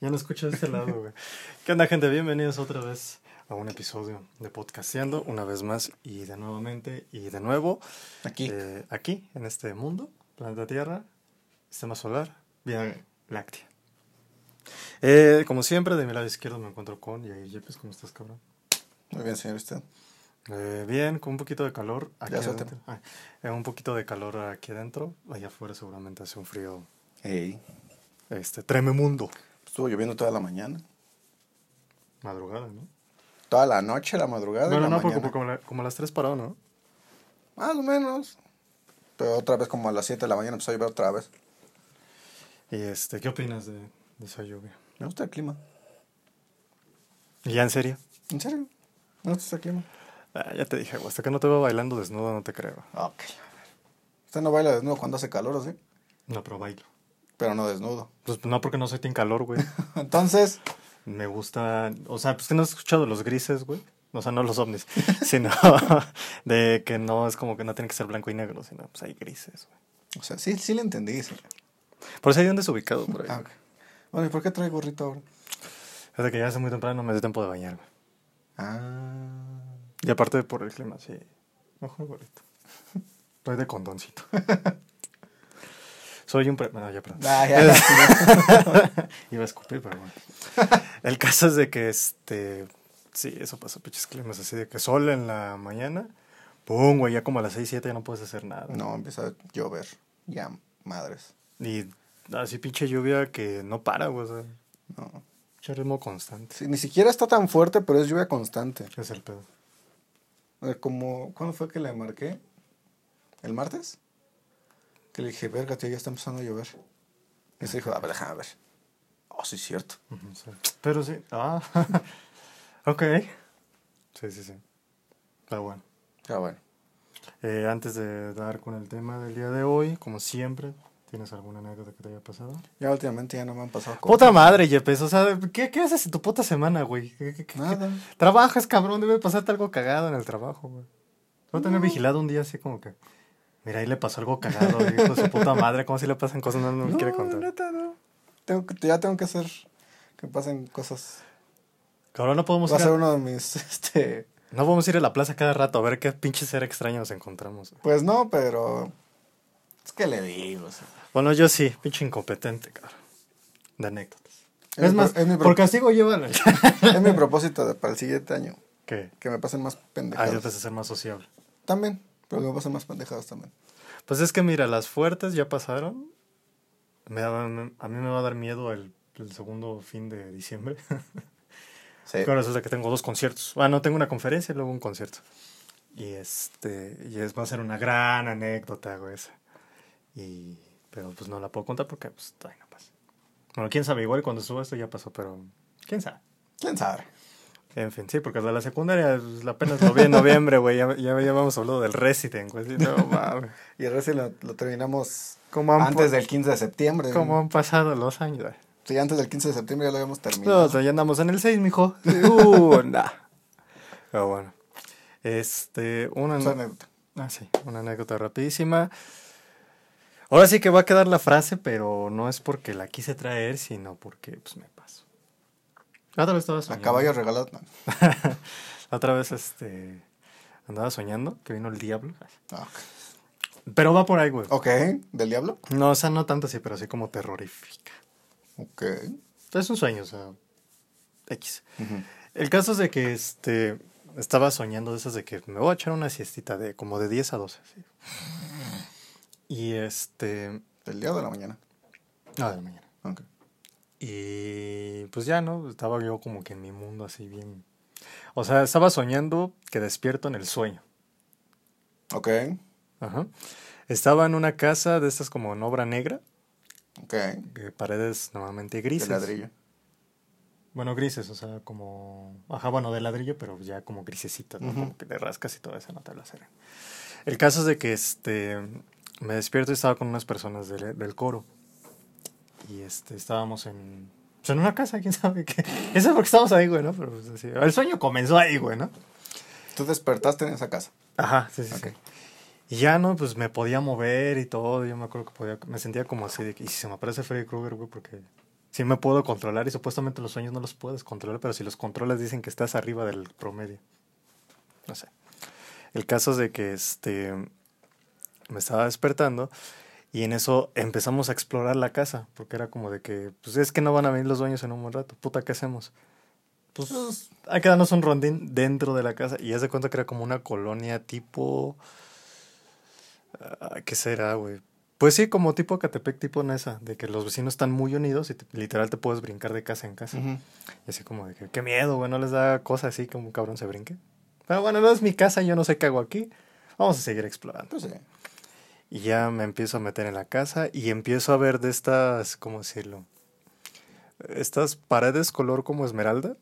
Ya no escucho de este lado, güey. ¿Qué onda, gente? Bienvenidos otra vez a un episodio de Podcasteando, una vez más y de nuevamente y de nuevo. Aquí. eh, aquí, en este mundo, planeta Tierra, sistema solar, Vía Láctea. Eh, como siempre, de mi lado izquierdo me encuentro con Yair Yepes. ¿Cómo estás, cabrón? Muy bien, señor usted. Eh, bien, con un poquito de calor aquí Ya, adentro. suéltame. Ah, eh, un poquito de calor aquí adentro. Allá afuera seguramente hace un frío Ey. este, trememundo. Estuvo lloviendo toda la mañana. Madrugada, ¿no? Toda la noche, la madrugada. No, y no, no, porque como, la- como a las 3 paró, ¿no? Más o menos. Pero otra vez, como a las 7 de la mañana, empezó a llover otra vez. Y este, ¿qué opinas de, de esa lluvia? Me gusta el clima. ¿Y ya en serio? ¿En serio? ¿Me gusta el clima? Ah, ya te dije, güey, hasta que no te veo bailando desnudo no te creo. Ok. Usted no baila desnudo cuando hace calor, ¿o sí? No, pero bailo. Pero no desnudo. Pues no porque no soy team calor, güey. Entonces, Me gusta, o sea, pues que no has escuchado los grises, güey. O sea, no los ovnis, sino de que no es como que no tiene que ser blanco y negro, sino pues hay grises, güey. o sea, sí, sí le entendí, señor. Por eso hay un desubicado por ahí. Ah, ok. Bueno, ¿y por qué trae gorrito ahora? Desde que ya hace muy temprano me dio tiempo de bañarme. Ah. Y aparte por el clima, sí. Mejor gorrito. Estoy de condoncito. Soy un... Pre... No, ya, perdón. Ah, ya, ya. Iba a escupir, pero bueno. El caso es de que, este... Sí, eso pasó, pinches climas así de que sol en la mañana. Pum, güey, ya como a las 6, 7 ya no puedes hacer nada. No, empieza a llover. Ya, madres. Y así pinche lluvia que no para, güey. O sea, No. pinche ritmo constante. Sí, ni siquiera está tan fuerte, pero es lluvia constante. Es el pedo. Sea, como, ¿cuándo fue que le marqué? ¿El martes? Que le dije, verga, tío, ya está empezando a llover. Y se dijo, a ver, déjame ver. Oh, sí, es cierto. Sí. Pero sí. Ah. ok. Sí, sí, sí. Pero bueno. Ah, bueno. Eh, antes de dar con el tema del día de hoy, como siempre, ¿tienes alguna anécdota que te haya pasado? Ya últimamente ya no me han pasado cosas. Puta madre, Yepes, o sea, ¿qué, qué haces en tu puta semana, güey? ¿Qué- qué- qué- Nada. Trabajas, cabrón, debe pasarte algo cagado en el trabajo, güey. Voy a tener vigilado un día así como que, mira, ahí le pasó algo cagado, hijo de su puta madre, ¿cómo si le pasan cosas? No, no me quiere contar. neta, no. Tengo que, ya tengo que hacer que pasen cosas. Cabrón, no podemos, Va a ir ser a, uno de mis, este... no podemos ir a la plaza cada rato a ver qué pinche ser extraño nos encontramos. Pues no, pero... Es que le digo, o sea. Bueno, yo sí, pinche incompetente, cabrón. De anécdotas. Es más, es mi por castigo llévalo. Es mi propósito de- para el siguiente año. ¿Qué? Que me pasen más Ah, pendejadas. yo te ser más sociable. También, pero que me pasen más pendejadas también. Pues es que mira, las fuertes ya pasaron. Me da- me- a mí me va a dar miedo el, el segundo fin de diciembre. Sí. Claro, de que tengo dos conciertos. Bueno, tengo una conferencia y luego un concierto. Y este, y es, va a ser una gran anécdota, güey, esa. Y, pero pues no la puedo contar porque pues todavía no pasa. Bueno, quién sabe, igual cuando suba esto ya pasó, pero quién sabe. ¿Quién sabe? En fin, sí, porque de la secundaria pues, apenas lo vi en noviembre, güey. Ya, ya, habíamos hablado del Resident, güey. No. Y el resto lo, lo terminamos ¿Cómo han, antes del 15 de septiembre. cómo han pasado los años, güey? Sí, antes del 15 de septiembre ya lo habíamos No, terminado. o sea, ya andamos en el 6, mijo. Uh, nah. Pero bueno. Este, una, Su anécdota. ah, sí, una anécdota rapidísima. Ahora sí que va a quedar la frase, pero no es porque la quise traer, sino porque pues me. La otra vez estaba A soñando. caballo regalado. no. La otra vez este andaba soñando que vino el diablo. Ah. Pero va por ahí, güey. Ok, ¿del diablo? No, o sea, no tanto así, pero así como terrorífica. Ok. Es un sueño, o sea, X. El caso es de que este estaba soñando de esas de que me voy a echar una siestita de como de 10 a 12. ¿sí? Y este. ¿Del día o de la mañana? No, de la mañana. Ok. Y pues ya, ¿no? Estaba yo como que en mi mundo así bien. O sea, estaba soñando que despierto en el sueño. Ok. Ajá. Estaba en una casa de estas como en obra negra, Ok. paredes normalmente De grises. ladrillo. Bueno, grises, o sea, como. Ajá, bueno, de ladrillo, pero ya como grisecitas, ¿no? Como que le rascas y todo eso, no te lo hacen. El caso es de que este. Me despierto y estaba con unas personas del, del coro. Y este, estábamos en. Pues en una casa, quién sabe qué. Eso es porque estábamos ahí, güey, ¿no? Pero pues, así, el sueño comenzó ahí, güey, ¿no? Tú despertaste en esa casa. Ajá, sí, sí, Ok. sí. Y ya, ¿no? Pues me podía mover y todo. Yo me acuerdo que podía. Me sentía como así de que. Y si se me aparece Freddy Krueger, güey, porque. sí me puedo controlar y supuestamente los sueños no los puedes controlar, pero si los controlas dicen que estás arriba del promedio. No sé. El caso es de que este me estaba despertando y en eso empezamos a explorar la casa, porque era como de que, pues es que no van a venir los dueños en un buen rato, puta, ¿qué hacemos? Pues hay que darnos un rondín dentro de la casa y ya se cuenta que era como una colonia tipo... ah, ¿Qué será, güey? Pues sí, como tipo Catepec, tipo Nesa, de que los vecinos están muy unidos y te- literal te puedes brincar de casa en casa. Ujú. Y así como de que, qué miedo, güey, no les da cosa así como un cabrón se brinque. Pero bueno, no es mi casa, yo no sé qué hago aquí. Vamos a seguir explorando. Pues sí. Y ya me empiezo a meter en la casa y empiezo a ver de estas, ¿cómo decirlo? Estas paredes color como esmeralda.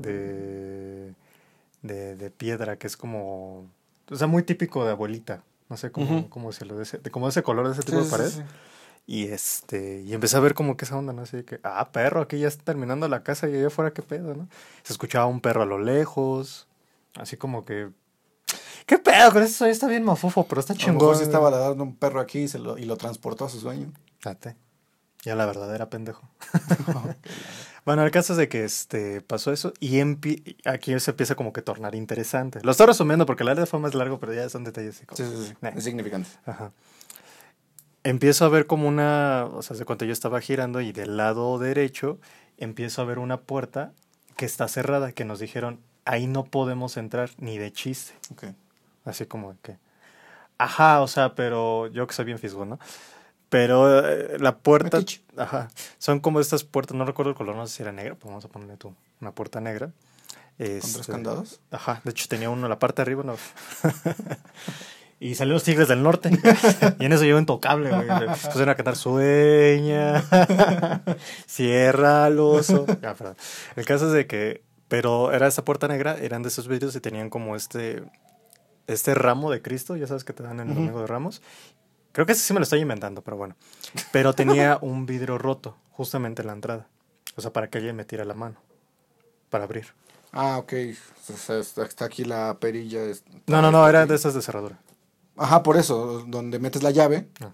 De, de, de piedra, que es como... O sea, muy típico de abuelita. No sé cómo, cómo decirlo. De ese, de, como ese color, de ese tipo Sí, de pared. sí. Y este, y empecé a ver como que esa onda, ¿no? Así que, ah, perro, aquí ya está terminando la casa y allá afuera qué pedo, ¿no? Se escuchaba un perro a lo lejos, así como que, ¿qué pedo? Con eso está bien mafufo, pero está A lo chingón. mejor sí estaba ladrando un perro aquí y, se lo, y lo transportó a su sueño. Date. Ya la verdadera pendejo. bueno, el caso es de que este, pasó eso y aquí se empieza como que a tornar interesante. Lo estoy resumiendo porque la verdad fue más largo, pero ya son detalles Sí, sí, sí. Nah. Es significante. Ajá. Empiezo a ver como una, o sea, de cuando yo estaba girando y del lado derecho empiezo a ver una puerta que está cerrada, que nos dijeron, ahí no podemos entrar ni de chiste. Ok. Así como que, ajá, o sea, pero yo que soy bien fisgón, ¿no? Pero eh, la puerta, ajá, son como estas puertas, no recuerdo el color, no sé si era negra, pues vamos a ponerle tú, una puerta negra. ¿Con tres Este, candados? Ajá, de hecho tenía uno en la parte de arriba, no. y salieron los tigres del norte. y en eso yo intocable, güey. Pusieron a cantar sueña, cierra al oso. El caso es de que, pero era esa puerta negra, eran de esos vidrios y tenían como este, este ramo de Cristo, ya sabes que te dan en el domingo de ramos. Creo que ese sí me lo estoy inventando, pero bueno. Pero tenía un vidrio roto, justamente en la entrada. O sea, para que alguien metiera la mano, para abrir. Ah, ok. O sea, está, aquí la perilla. No, no, no, era de esas de cerradura. Ajá, por eso, donde metes la llave. Ah.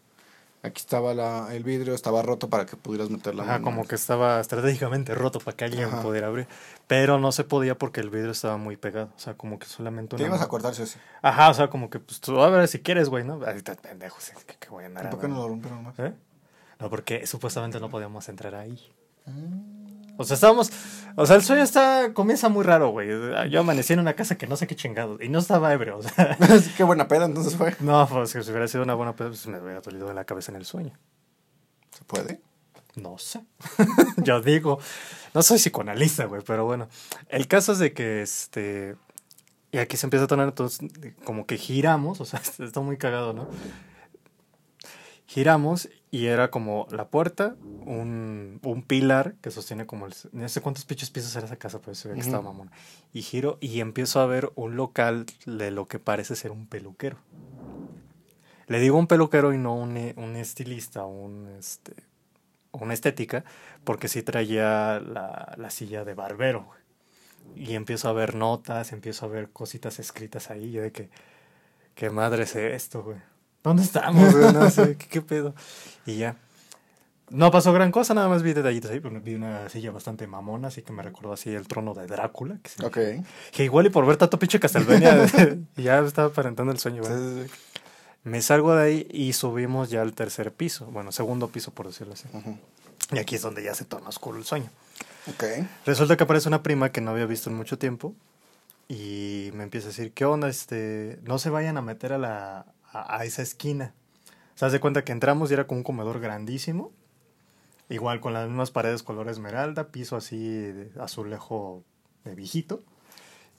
Aquí estaba la, el vidrio, estaba roto para que pudieras meter la Ajá, mano. como que estaba estratégicamente roto para que alguien Ajá. pudiera abrir. Pero no se podía porque el vidrio estaba muy pegado. O sea, como que solamente Te una. ibas a cortarse así. Ajá, o sea, como que pues tú a ver si quieres, güey, ¿no? Ay, estás pendejo, sí, que, que voy a andar. ¿Por qué no lo rompieron más? ¿Eh? No, porque supuestamente no podíamos entrar ahí. Ah. O sea, estábamos. O sea, el sueño está. Comienza muy raro, güey. Yo amanecí en una casa que no sé qué chingado. Y no estaba ebrio, o sea. Qué buena peda entonces fue. No, pues que si hubiera sido una buena pedo, pues me hubiera dolido la cabeza en el sueño. ¿Se puede? No sé. Yo digo, no soy psicoanalista, güey, pero bueno. El caso es de que este. Y aquí se empieza a tornar, entonces, como que giramos, o sea, está muy cagado, ¿no? Giramos y era como la puerta, un, un pilar que sostiene como el. No sé cuántos pinches pisos era esa casa, pero se ve que estaba mamona. Y giro y empiezo a ver un local de lo que parece ser un peluquero. Le digo un peluquero y no un, un estilista, un este, una estética, porque sí traía la, la silla de barbero. güey. Y empiezo a ver notas, empiezo a ver cositas escritas ahí, yo de que, ¿qué madre es esto, güey? ¿Dónde estamos, güey? No sé, ¿qué, qué pedo? Y ya. No pasó gran cosa, nada más vi detallitos ahí, pero vi una silla bastante mamona, así que me recordó así el trono de Drácula. Que, sí- Ok. que igual y por ver tanto pinche Castlevania, ya estaba aparentando el sueño, güey. Me salgo de ahí y subimos ya al tercer piso, bueno, segundo piso, por decirlo así. Y aquí es donde ya se torna oscuro el sueño. Ok. Resulta que aparece una prima que no había visto en mucho tiempo y me empieza a decir, ¿qué onda? Este, no se vayan a meter a, la, a, a esa esquina. Se hace cuenta que entramos y era como un comedor grandísimo, igual con las mismas paredes color esmeralda, piso así de azulejo de viejito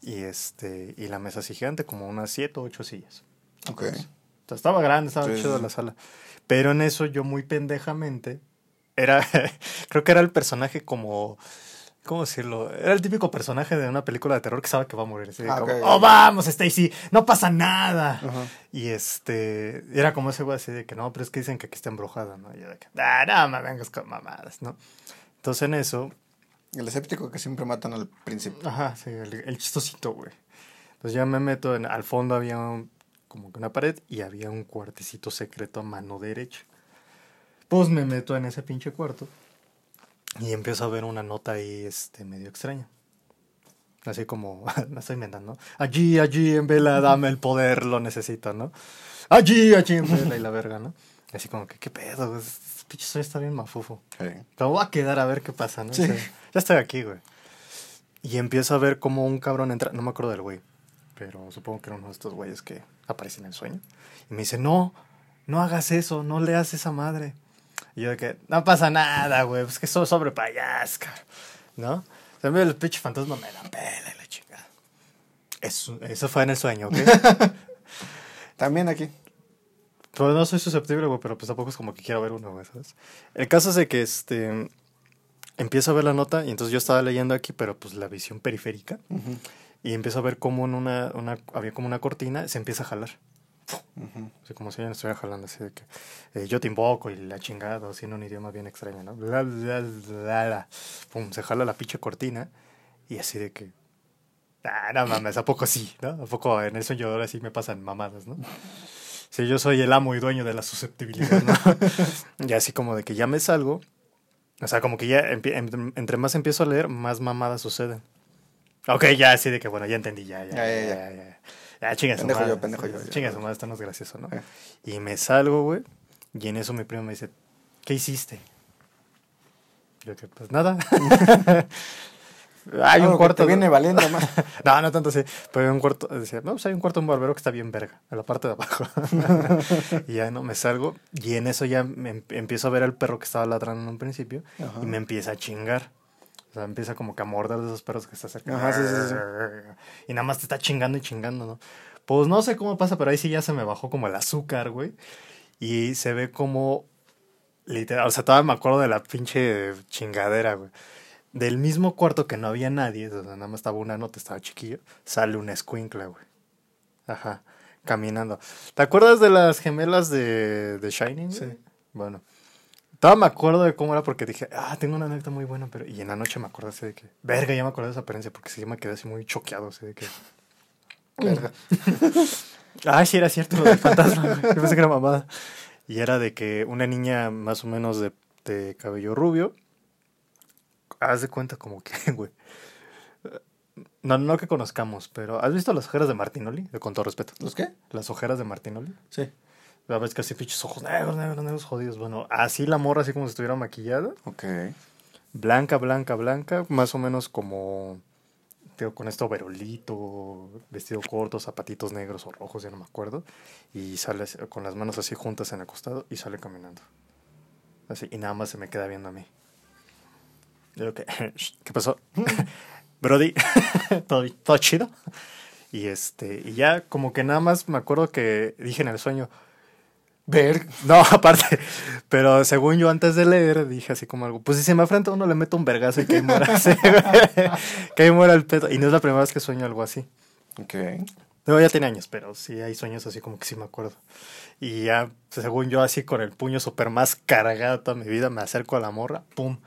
y, este, y la mesa así gigante, como unas siete o ocho sillas. Ok. O sea, estaba grande, estaba Sí, chido la sala. Pero en eso yo muy pendejamente era creo que era el personaje como ¿cómo decirlo? Era el típico personaje de una película de terror que sabe que va a morir. Ah, como, oh, vamos, Stacy, no pasa nada. Y este, era como ese güey así de que no, pero es que dicen que aquí está embrujada, ¿no? Y yo de que, ah, no, me vengas con mamadas, ¿no? Entonces en eso, El escéptico que siempre matan al principio. Ajá, sí, el, el chistosito, güey. Entonces ya me meto en, al fondo había un- como que una pared y había un cuartecito secreto a mano derecha. Pues me meto en ese pinche cuarto Y empiezo a ver una nota ahí este, medio extraña. Así como, me estoy inventando, ¿no? Allí, allí en vela, dame el poder, lo necesito, ¿no? Allí, allí en vela y la verga, ¿no? Así como que, ¿qué pedo? güey? Este pinche sueño está bien mafufo. Sí. Pero voy a quedar a ver qué pasa, ¿no? Sí. O sea, ya estoy aquí, güey. Y empiezo a ver cómo un cabrón entra, no me acuerdo del güey, pero supongo que era uno de estos güeyes que aparecen en el sueño. Y me dice, no, no hagas eso, no leas esa madre. Y yo de que, no pasa nada, güey, pues que soy sobre payas, cabrón", ¿no? O sea, el pinche fantasma me la pela y la chingada. Eso, eso fue en el sueño, ¿ok? También aquí. Pero no soy susceptible, güey, pero pues tampoco es como que quiero ver uno, güey, ¿sabes? El caso es de que, este, empiezo a ver la nota y entonces yo estaba leyendo aquí, pero pues la visión periférica. Y empiezo a ver como en una, una, había como una cortina, se empieza a jalar. Ujú. Así como si alguien estuviera jalando, así de que eh, yo te invoco y la chingada, así en un idioma bien extraño, ¿no? Bla, bla, bla, bla. Pum, se jala la pinche cortina y así de que. Ah, no mames, ¿a poco sí, no? ¿A poco en el sueño ahora sí me pasan mamadas, no? Sí, yo soy el amo y dueño de la susceptibilidad, ¿no? y así como de que ya me salgo. O sea, como que ya entre más empiezo a leer, más mamadas suceden. Ok, ya así de que bueno, ya entendí, ya, ya, Ya, ya, ya, ya, ya. ya. ya. Ya, chinga su Pendejo yo, madre. pendejo yo, ya. Chinga su madre, esto no es gracioso, ¿no? Eh. Y me salgo, güey, y en eso mi primo me dice, ¿qué hiciste? Yo que, pues nada. hay Algo un que cuarto. te viene valiendo más. No, no tanto así. Pero hay un cuarto, decía, no, pues hay un cuarto de un barbero que está bien verga, en la parte de abajo. y ya no me salgo. Y en eso ya me em- empiezo a ver al perro que estaba ladrando en un principio. Ajá. Y me empieza a chingar. Sea, empieza como que a morder de esos perros que está cerca. Ajá, sí, sí, sí. Y nada más te está chingando y chingando, ¿no? Pues no sé cómo pasa, pero ahí sí ya se me bajó como el azúcar, güey. Y se ve como. Literal, o sea, todavía me acuerdo de la pinche chingadera, güey. Del mismo cuarto que no había nadie, o sea, nada más estaba una nota, estaba chiquillo, sale una escuincla, güey. Ajá, caminando. ¿Te acuerdas de las gemelas de, de Shining? Sí. Bueno, todavía me acuerdo de cómo era porque dije, ah, tengo una anécdota muy buena, pero. Y en la noche me acordé así de que, verga, ya me acordé de esa apariencia porque sí me quedé así muy choqueado, así de que. Verga. Ah, sí, era cierto, lo del fantasma. Yo pensé que era mamada. Y era de que una niña más o menos de, de cabello rubio. Haz de cuenta como que, güey. No, no que conozcamos, pero ¿has visto las ojeras de Martinoli? Con todo respeto. ¿Los qué? Las ojeras de Martinoli. Sí. La vez que así pinches ojos negros, negros, negros, jodidos. Bueno, así la morra, así como si estuviera maquillada. Ok. Blanca, blanca, blanca. Más o menos como. Digo, con esto verolito, vestido corto, zapatitos negros o rojos, ya no me acuerdo. Y sale con las manos así juntas en el costado y sale caminando. Así, y nada más se me queda viendo a mí. Yo que, ¿qué pasó? Brody, ¿Todo, todo chido. Y este, y ya como que nada más me acuerdo que dije en el sueñño, ver, no, aparte, pero según yo antes de leer dije así como algo, pues si se me afrenta uno le meto un vergazo y que ahí muera, así, güey. que ahí muera el pedo. Y no es la primera vez que sueño algo así. Ok. No, ya tiene años, pero sí hay sueños así como que sí me acuerdo. Y ya, según yo, así con el puño súper más cargado toda mi vida, me acerco a la morra, pum,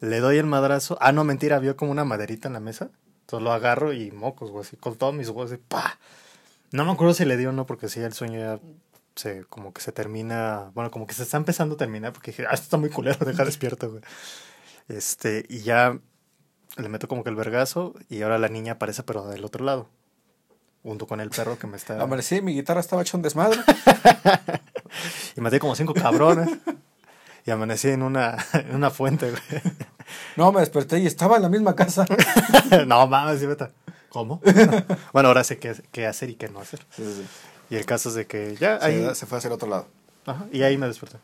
le doy el madrazo. Ah, no, mentira, vio como una maderita en la mesa. Entonces lo agarro y mocos, güey, así con todos mis huevos, pa. No me acuerdo si le dio o no, porque sí, el sueño ya se, como que se termina, bueno, como que se está empezando a terminar, porque dije, ah, esto está muy culero, deja despierto, güey. Este, y ya le meto como que el vergazo, y ahora la niña aparece, pero del otro lado. Junto con el perro que me está. Amanecí, mi guitarra estaba hecha un desmadre. Y maté como cinco cabrones. y amanecí en una, en una fuente, güey. No, me desperté y estaba en la misma casa. no mames, sí, vete. ¿Cómo? bueno, ahora sé qué, qué hacer y qué no hacer. Sí, sí, sí. Y el caso es de que ya Se- ahí. se fue hacia el otro lado. Ajá, y ahí me desperté.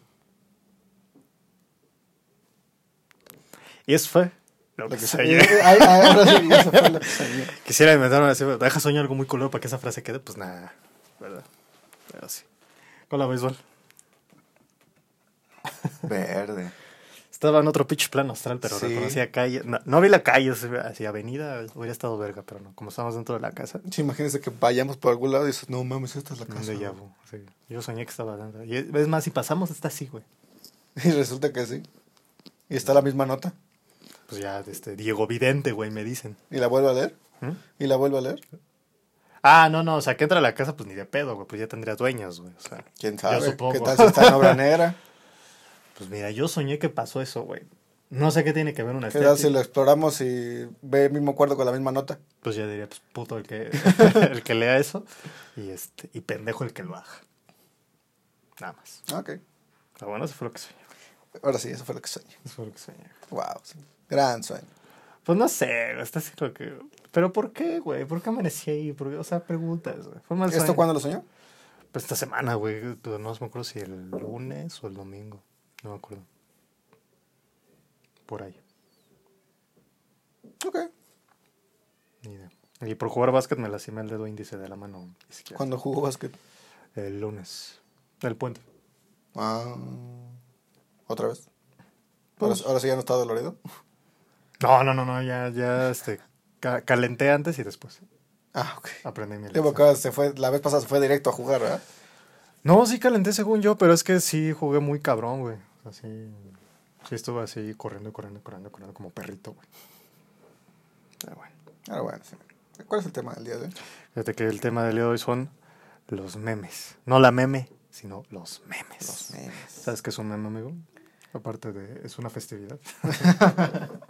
Y eso fue lo que que soñé. Ay, ay, ahora sí, eso fue lo que soñé. Quisiera inventarme así, deja soñar algo muy color para que esa frase quede, pues nada, ¿verdad? Pero sí. Con la béisbol. Verde. Estaba en otro pitch plano astral, pero Sí. reconocía calle. No, no vi la calle, hacia avenida hubiera estado verga, pero no. Como estábamos dentro de la casa, Sí, imagínense que vayamos por algún lado y dices, no mames, esta es la casa. sí. Yo soñé que estaba dentro. Y es más, si pasamos, está así, güey. Y resulta que sí. Y está la misma nota. Pues ya, este, Diego Vidente, güey, me dicen. Y la vuelvo a leer. ¿Mm? Y la vuelvo a leer. Ah, no, no, o sea, que entra a la casa, pues ni de pedo, güey, pues ya tendría dueños, güey. O sea, ¿Quién Yo sabe? supongo. ¿Qué tal si está en obra negra? Pues mira, yo soñé que pasó eso, güey. No sé qué tiene que ver una ¿Qué tal si estética. lo exploramos y ve el mismo cuarto con la misma nota? Pues ya diría, pues puto el que, el que lea eso. Y este, y pendejo el que lo haga. Nada más. Ok. Pero bueno, eso fue lo que soñé. Ahora sí, eso fue lo que soñé. Eso fue lo que soñé. Wow. Gran sueño. Pues no sé, güey, está así como que. ¿Pero por qué, güey? ¿Por qué amanecí ahí? ¿Por qué? O sea, preguntas, güey. Fue mal ¿Esto sueño. cuándo lo soñó? Pues esta semana, güey. pero No me acuerdo si el lunes o el domingo. No me acuerdo. Por ahí. Ok. Ni idea. Y por jugar básquet me lastimé el dedo índice de la mano izquierda. ¿Cuándo jugó básquet? El lunes. El puente. Ah. ¿Otra vez? Ahora, Pues- ahora sí ya no está dolorido. No, no, no, no. Ya, ya, este. ca- calenté antes y después. Ah, ok. Aprendí mi lección. se fue, la vez pasada se fue directo a jugar, ¿verdad? No, sí calenté según yo, pero es que sí jugué muy cabrón, güey. Sea, sí, estuve así corriendo, corriendo, corriendo, corriendo como perrito, güey. Pero bueno. Ahora bueno, sí. ¿Cuál es el tema del día de hoy? Fíjate que el tema del día de hoy son los memes. No la meme, sino los memes. Los memes. ¿Sabes qué es un meme, amigo? Aparte de... es una festividad.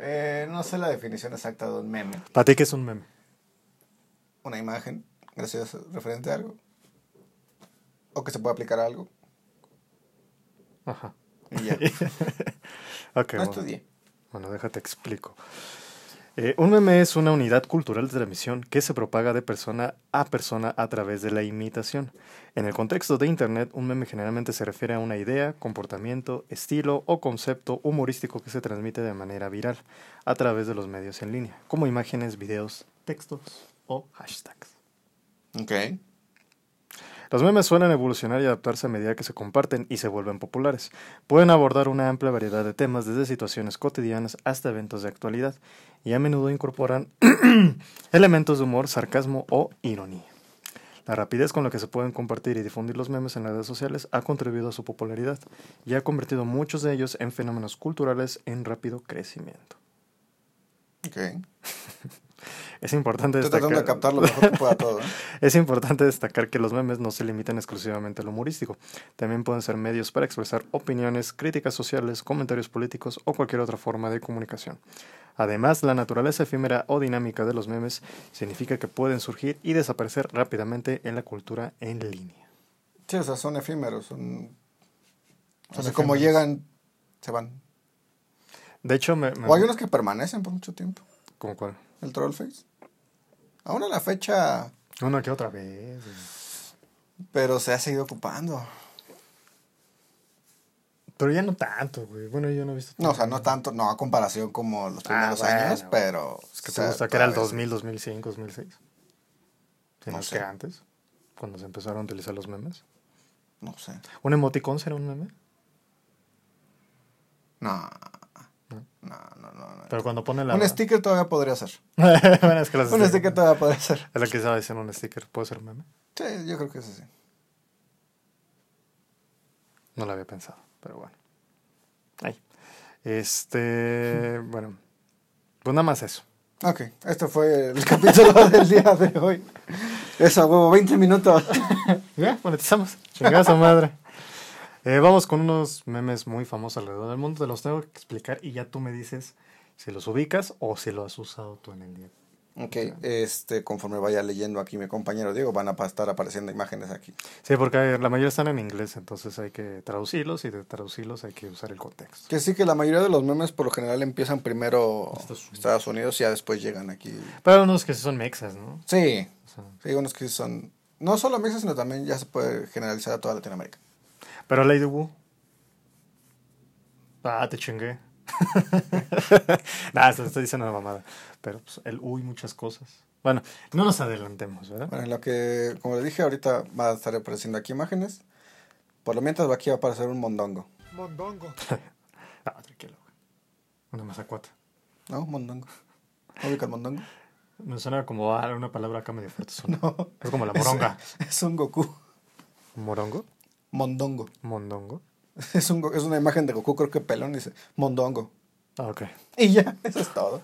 Eh, no sé la definición exacta de un meme. ¿Para ti qué es un meme? Una imagen, gracias, referente a algo. O que se puede aplicar a algo. Ajá. Y ya. Ok, no bueno. estudié. Bueno, déjate explico. Eh, un meme es una unidad cultural de transmisión que se propaga de persona a persona a través de la imitación. En el contexto de Internet, un meme generalmente se refiere a una idea, comportamiento, estilo o concepto humorístico que se transmite de manera viral a través de los medios en línea, como imágenes, videos, textos o hashtags. Ok. Los memes suelen evolucionar y adaptarse a medida que se comparten y se vuelven populares. Pueden abordar una amplia variedad de temas, desde situaciones cotidianas hasta eventos de actualidad, y a menudo incorporan elementos de humor, sarcasmo o ironía. La rapidez con la que se pueden compartir y difundir los memes en las redes sociales ha contribuido a su popularidad y ha convertido muchos de ellos en fenómenos culturales en rápido crecimiento. Ok. Es importante Estoy tratando de destacar... captar lo mejor que pueda todo. ¿eh? Es importante destacar que los memes no se limitan exclusivamente al humorístico. También pueden ser medios para expresar opiniones, críticas sociales, comentarios políticos o cualquier otra forma de comunicación. Además, la naturaleza efímera o dinámica de los memes significa que pueden surgir y desaparecer rápidamente en la cultura en línea. Sí, o sea, son efímeros. Son. O Son sea, como efímeros. llegan, se van. De hecho, me... me- O hay unos que permanecen por mucho tiempo. ¿Cómo cuál? El Trollface. Aún a la fecha, Uno que otra vez. pero se ha seguido ocupando. Pero ya no tanto, güey. Bueno, yo no he visto... No, o sea, no tanto, no a comparación como los primeros Ah, bueno, años, pero. Es que te gusta que era el todavía 2000, 2005, 2006. Si no, sé. que antes, cuando se empezaron a utilizar los memes. No sé. ¿Un emoticón será un meme? No. No. No, no. Pero cuando pone la... Un sticker todavía podría ser. bueno, es que Un sticker todavía podría ser. Es lo que estaba diciendo un sticker. ¿Puede ser meme? Sí, yo creo que eso sí. No lo había pensado, pero bueno. Ahí. Este... bueno. Pues nada más eso. Ok, esto fue el capítulo del día de hoy. Eso, huevo, 20 minutos. Ya, monetizamos. Chingada madre. Eh, vamos con unos memes muy famosos alrededor del mundo. Te los tengo que explicar y ya tú me dices si los ubicas o si lo has usado tú en el día. Ok, este, conforme vaya leyendo aquí mi compañero Diego, van a estar apareciendo imágenes aquí. Sí, porque la mayoría están en inglés, entonces hay que traducirlos y de traducirlos hay que usar el contexto. Que sí que la mayoría de los memes por lo general empiezan primero Estados Unidos. Estados Unidos y ya después llegan aquí. Pero unos que son mexas, ¿no? Sí, O sea, sí, unos que son, no solo mexas, sino también ya se puede generalizar a toda Latinoamérica. pero Lady Wu. Ah, te chingué. Nada, esto estoy diciendo una mamada. Pero pues, el uy, muchas cosas. Bueno, no nos adelantemos, ¿verdad? Bueno, en lo que, como les dije, ahorita va a estar apareciendo aquí imágenes. Por lo mientras aquí va a aparecer un mondongo. Mondongo. ah, tranquilo, güey. Una mazacuata. ¿No? Mondongo. ¿No ubica el mondongo? Me suena como ah, una palabra acá medio fuerte. suena. No. Es como la moronga. Es, es un Goku. ¿Morongo? Mondongo. ¿Mondongo? Es, un, es una imagen de Goku, creo que pelón, dice mondongo. Ah, ok. Y ya, eso es todo.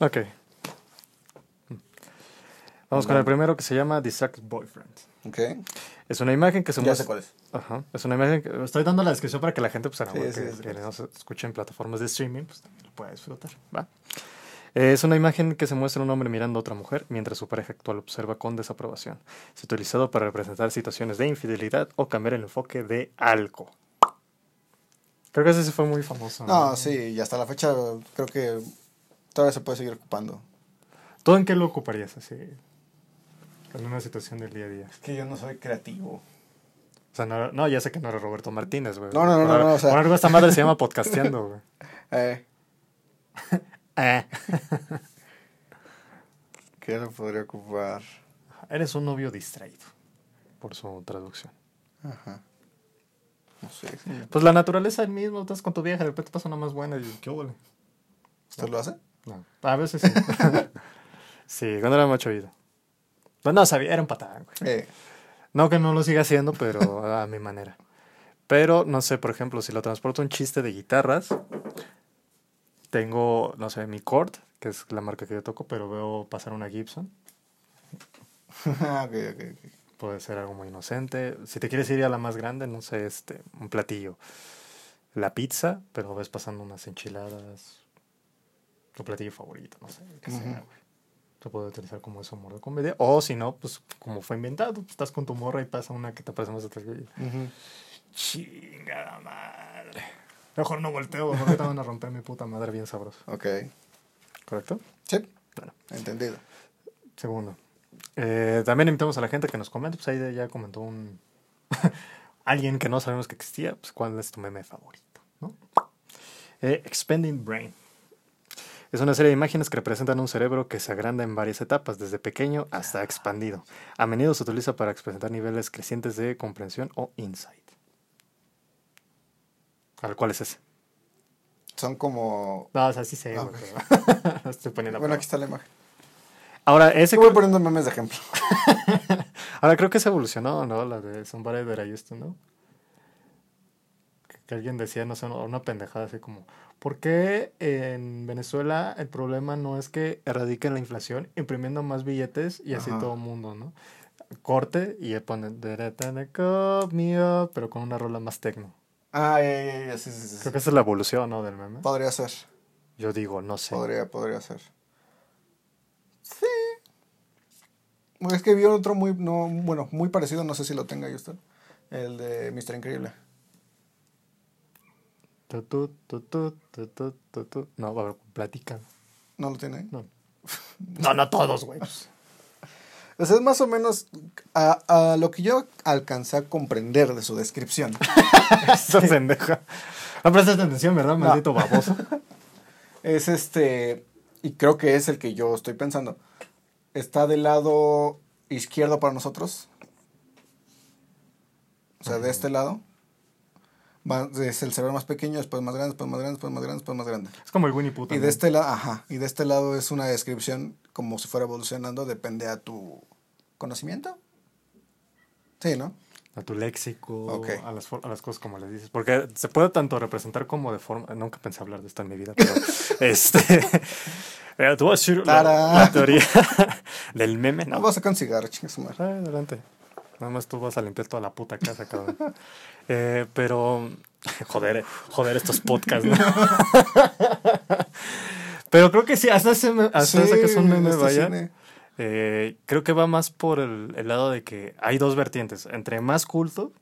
Ok. Vamos con el primero que se llama Distract Boyfriend. Ok. Es una imagen que se Ya muestra. sé cuál es. Ajá. Es una imagen que estoy dando la descripción para que la gente, pues, a la Sí, hora sí, que, sí. que nos escuche en plataformas de streaming, pues también lo pueda disfrutar. ¿va? Eh, Es una imagen que se muestra un hombre mirando a otra mujer mientras su pareja actual observa con desaprobación. Es utilizado para representar situaciones de infidelidad o cambiar el enfoque de algo. Creo que ese sí fue muy famoso. No, sí, y hasta la fecha creo que todavía se puede seguir ocupando. ¿Tú en qué lo ocuparías así? En una situación del día a día. Es que yo no soy creativo. O sea, no, no, ya sé que no era Roberto Martínez, güey. No, no, no, Por- no, no, o sea- por algo esta madre se llama podcasteando, güey. Eh, Eh. ¿Qué lo podría ocupar? Eres un novio distraído, por su traducción. Ajá. No sé. Pues la naturaleza el mismo, estás con tu vieja, de repente pasa una más buena y ¿qué huele? ¿Usted lo hace? No, a veces sí. sí, cuando era macho oído. Pues no sabía, era un patán, güey. Eh, No que no lo siga haciendo, pero a mi manera. Pero, no sé, por ejemplo, si lo transporto un chiste de guitarras, tengo, no sé, mi Cord, que es la marca que yo toco, pero veo pasar una Gibson. Puede ser algo muy inocente. Si te quieres ir a la más grande, no sé, este, un platillo. La pizza, pero ves pasando unas enchiladas. Tu platillo favorito, no sé, qué sea, güey. Se puede utilizar como eso humor de comedia. O si no, pues como fue inventado, pues, estás con tu morra y pasa una que te parece más atractiva. y, Ujú. Chingada madre. Mejor no volteo, porque ahorita van a romper mi puta madre bien sabroso. Ok. ¿Correcto? Sí, Bueno. entendido. Segundo. Eh, también invitamos a la gente que nos comente. Pues ahí ya comentó un. Alguien que no sabemos que existía. Pues cuál es tu meme favorito, ¿no? Eh, Expanding Brain. Es una serie de imágenes que representan un cerebro que se agranda en varias etapas, desde pequeño hasta expandido. A menudo se utiliza para presentar niveles crecientes de comprensión o insight. ¿Al cuál es ese? Son como... No, o sea, sí sé, Ah, güey, ok. pero- Estoy poniendo Bueno, aquí está la imagen. Ahora, ese voy poniendo memes de ejemplo. Ahora creo que se evolucionó, ¿no? La de Somebody That I Used to Know. Que, que alguien decía, no sé, una pendejada así como, ¿por qué en Venezuela el problema no es que erradiquen la inflación imprimiendo más billetes y así Ajá. todo el mundo, ¿no? Corte y ponen, pero con una rola más tecno. Ah, ya, ya, ya, sí, sí, sí. Creo que esa es la evolución, ¿no? Del meme. Podría ser. Yo digo, no sé. Podría, podría ser. Sí. Bueno, Es que vi otro muy, no, bueno, muy parecido, no sé si lo tenga ahí usted. El de Mr. Increíble. Tu, tu, tu. No, a ver, platica. ¿No lo tiene ahí? No. No, no todos, güey. O sea, es más o menos a, a lo que yo alcancé a comprender de su descripción. Esa pendeja. No prestaste atención, ¿verdad? Maldito baboso. es este, y creo que es el que yo estoy pensando. Está del lado izquierdo para nosotros. O sea, de este lado. Va- es el cerebro más pequeño, después más grande, después más grande, después más grande, después más grande. Es como el Winnie Pooh Y de este lado, ajá, y de este lado es una descripción como si fuera evolucionando, depende a tu conocimiento. Sí, ¿no? A tu léxico, a, las, a las cosas como le dices. Porque se puede tanto representar como de forma... Nunca pensé hablar de esto en mi vida, pero... este... eh, te voy a decir la, teoría del meme, No, voy a sacar un cigarro, chinga su madre. Ah, adelante. Nada más tú vas a limpiar toda la puta casa, cabrón. Eh, pero... Joder, joder estos podcasts, ¿no? pero creo que sí, hasta, ese, me- hasta ese que es un meme, vaya. cine. Eh, creo que va más por el, el lado de que hay dos vertientes. Entre más culto,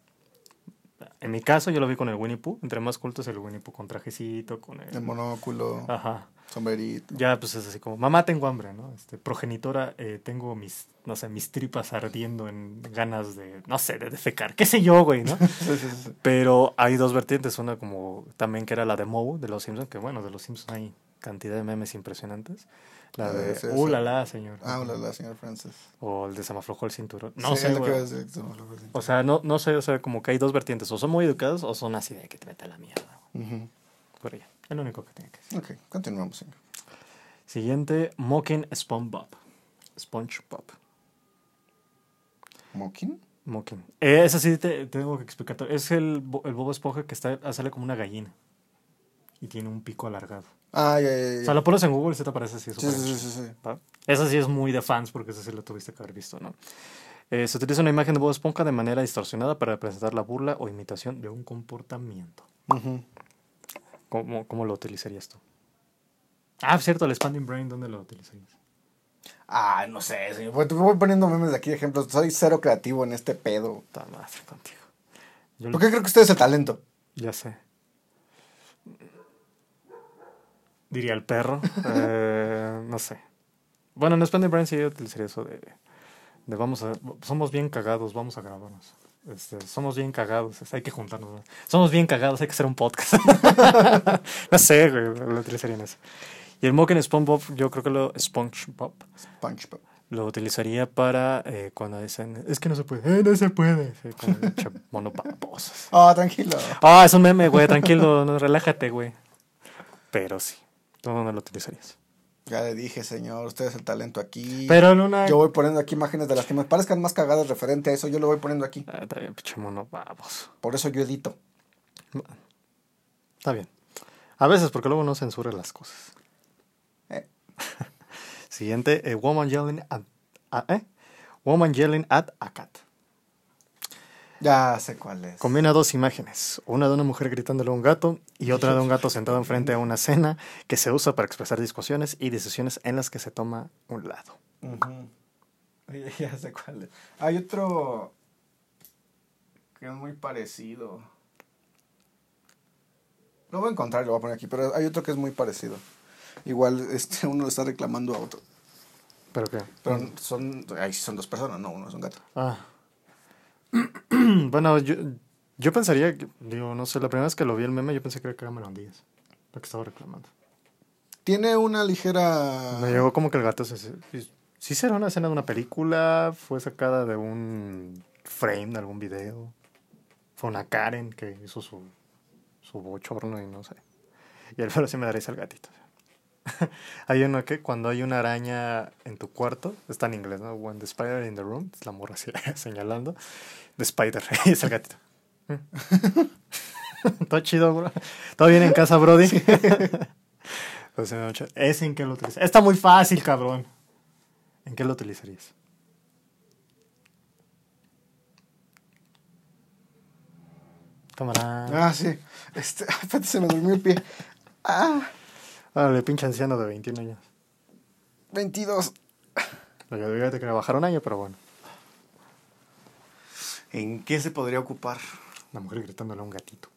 en mi caso yo lo vi con el Winnie Pooh, entre más culto es el Winnie Pooh con trajecito, con el... El monóculo, Ajá. Sombrerito. Ya pues es así como, mamá tengo hambre, ¿no? Este, progenitora, eh, tengo mis, no sé, mis tripas ardiendo en ganas de, no sé, de defecar, qué sé yo, güey, ¿no? Sí, sí, sí. Pero hay dos vertientes, una como también que era la de Moe de los Simpsons, que bueno, de los Simpsons hay cantidad de memes impresionantes. La de, sí, uh, sí. la la, señor. Ah, hola, la señora Francis. O el de se me aflojó el cinturón. No Sí, sé, güey. O sea, no, no sé, o sea, como que hay dos vertientes. O son muy educados o son así de que te mete a la mierda. güey. Ujú. Por allá. Es lo único que tiene que decir. Ok, continuamos. señor. Siguiente, Mocking SpongeBob. SpongeBob. ¿Mocking? Mocking. Eh, ese sí te, te tengo que explicar. Es el, el Bob Esponja que está, sale como una gallina. Y tiene un pico alargado. Ah, ya, ya, ya. O sea, lo pones en Google y se te aparece así. Sí, sí, sí, sí. Esa sí es muy de fans porque esa sí lo tuviste que haber visto, ¿no? Eh, se utiliza una imagen de Bob Esponja de manera distorsionada para representar la burla o imitación de un comportamiento. Ujú. ¿Cómo, cómo lo utilizarías tú? Ah, cierto, el Expanding Brain, ¿dónde lo utilizarías? Ah, no sé, señor. Voy, voy poniendo memes de aquí de ejemplos. Soy cero creativo en este pedo. Está más contigo. Yo ¿Por qué creo que usted es el talento? Ya sé. Diría el perro. Eh, no sé. Bueno, en Expanding Brain sí yo utilizaría eso de, de vamos a... Somos bien cagados, vamos a grabarnos. Este, somos bien cagados, hay que juntarnos. ¿no? Somos bien cagados, hay que hacer un podcast. no sé, güey, lo utilizaría en eso. Y el Mock en SpongeBob, yo creo que lo... SpongeBob. SpongeBob. Lo utilizaría para eh, cuando dicen, es que no se puede, "Eh, no se puede. Sí, como. Ah, tranquilo. Ah, es un meme, güey, tranquilo, no, relájate, güey. Pero sí, ¿tú dónde lo utilizarías? Ya le dije, señor, usted es el talento aquí. Pero en una... Yo voy poniendo aquí imágenes de las que me parezcan más cagadas referente a eso. Yo lo voy poniendo aquí. Ah, está bien, pinche mono baboso. Por eso yo edito. Está bien. A veces, porque luego no censura las cosas. Eh. Siguiente, eh, woman yelling at... ah, ¿eh? Woman yelling at a cat. Ya sé cuál es. Combina dos imágenes, una de una mujer gritándole a un gato y otra de un gato sentado enfrente a una cena que se usa para expresar discusiones y decisiones en las que se toma un lado. Oye, Ya sé cuál es. Hay otro que es muy parecido. Lo voy a encontrar lo voy a poner aquí, pero hay otro que es muy parecido. Igual este uno le está reclamando a otro. ¿Pero qué? Pero son, ahí son dos personas, no, uno es un gato. Ah. bueno, yo, yo pensaría, que- digo, no sé, la primera vez que lo vi el meme yo pensé que era Cameron Díaz, lo que estaba reclamando. Tiene una ligera... Me llegó como que el gato se... Sí será una escena de una película, fue sacada de un frame de algún video. Fue una Karen que hizo su, su bochorno y no sé. Y el pero sí me daréis al gatito. hay uno que cuando hay una araña en tu cuarto, está en inglés, ¿no? When the spider in the room, es la morra así, señalando. The spider, y es el gatito. Todo chido, bro. ¿Todo bien en casa, Brody? Ocho- ¿Ese en qué lo utilizas? Está muy fácil, cabrón. ¿En qué lo utilizarías? Cámara. Ah, sí. Este, se me durmió el pie. Ah, Órale, pinche anciano de 21 años. 22. Oye, fíjate que le bajaron un año, pero bueno. ¿En qué se podría ocupar? La mujer gritándole a un gatito.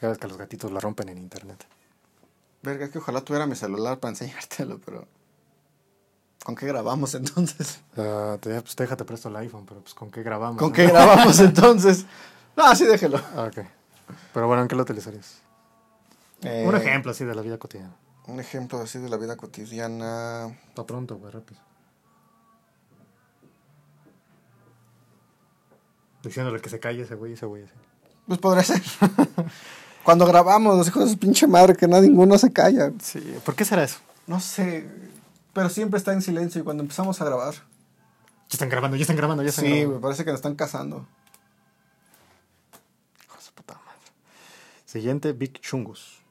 Ya ves que los gatitos la rompen en internet. Verga, es que ojalá tuviera mi celular para enseñártelo, pero... ¿Con qué grabamos entonces? Te, pues déjate presto el iPhone, pero pues con qué grabamos. ¿Con no? qué grabamos entonces? Ah, sí, déjelo. Ah, ok. Pero bueno, ¿en qué lo utilizarías? Eh, Un ejemplo así de la vida cotidiana. Un ejemplo así de la vida cotidiana. Está pronto, güey, rápido. Diciéndole que se calle ese güey, ese güey. así. Pues podría ser. Cuando grabamos, los hijos de su pinche madre, que no, ninguno se calla. Sí, ¿por qué será eso? No sé, pero siempre está en silencio y cuando empezamos a grabar. Ya están grabando, ya están grabando, ya están Sí, grabando. me parece que nos están cazando. Hijo de su puta madre. Siguiente, Big Chungus.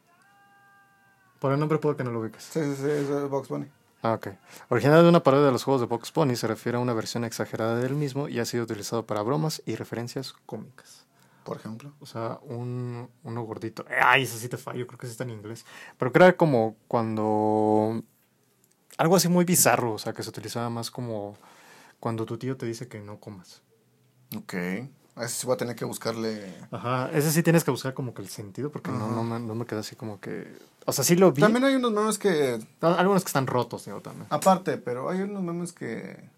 Por el nombre puedo que no lo ubiques. Sí, sí, sí, es Box Bunny. Ah, ok. Originario de una parodia de los juegos de Box Bunny, se refiere a una versión exagerada del mismo y ha sido utilizado para bromas y referencias cómicas. Por ejemplo. O sea, un, uno gordito. Ay, eso sí te fallo, creo que sí está en inglés. Pero creo que como cuando... Algo así muy bizarro, o sea, que se utilizaba más como cuando tu tío te dice que no comas. Ok. A ese sí voy a tener que buscarle. Ajá, ese sí tienes que buscar como que el sentido, porque no, no, me, no me queda así como que... O sea, sí lo vi. También hay unos memes que. Algunos que están rotos, digo, también. Aparte, pero hay unos memes que.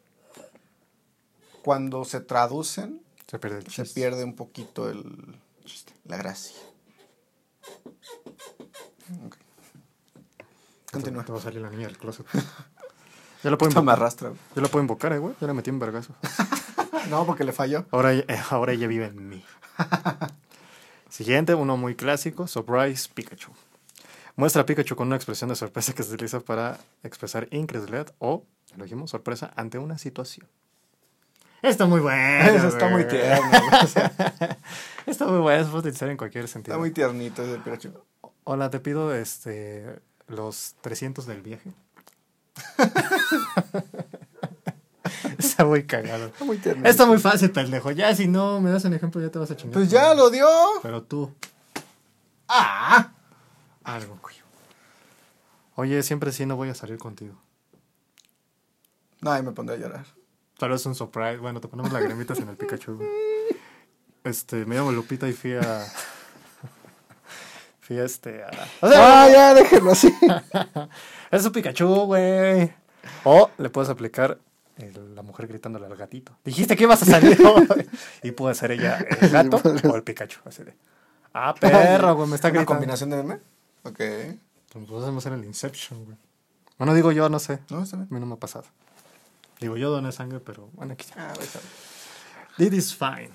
Cuando se traducen, Se pierde el se chiste. pierde un poquito el. La gracia. Ok. Continúa. Te va a salir la niña del closet. ya lo puedo me invocar. arrastra. Ya lo puedo invocar, eh, güey. Ya le metí un vergazo. No, porque le falló. Ahora, ella- eh, ahora ella vive en mí. Siguiente, uno muy clásico, Surprise Pikachu. Muestra a Pikachu con una expresión de sorpresa que se utiliza para expresar incredulidad o, lo dijimos, sorpresa ante una situación. Está muy bueno. Eso está muy tierno. Está muy bueno, se puede utilizar en cualquier sentido. Está muy tiernito ese Pikachu. Hola, te pido este los 300 del viaje. Está muy cagado. Está muy tierno. Está muy fácil, pendejo. Ya, si no me das un ejemplo, ya te vas a chingar. Pues ya lo dio. Pero tú, ¡Ah! algo, cuyo. Oye, siempre sí no voy a salir contigo. No, ahí me pondré a llorar. Pero es un surprise. Bueno, te ponemos lagrimitas en el Pikachu. güey. Este, me llamo Lupita y fui a. Fui a este. A... O sea, Ah, ya, déjenlo así. es un Pikachu, güey. O le puedes aplicar el- la mujer gritándole al gatito. Dijiste que ibas a salir. Y puede ser ella el gato o el Pikachu. Así de. Ah, perro, güey, me está ¿Una gritando. combinación de meme? Ok. Pues podemos hacer el Inception, güey. Bueno, digo yo, no sé. No, está A bien. mí no me ha pasado. Digo, yo doné sangre, pero bueno, aquí Ah, vais a ver. It is fine.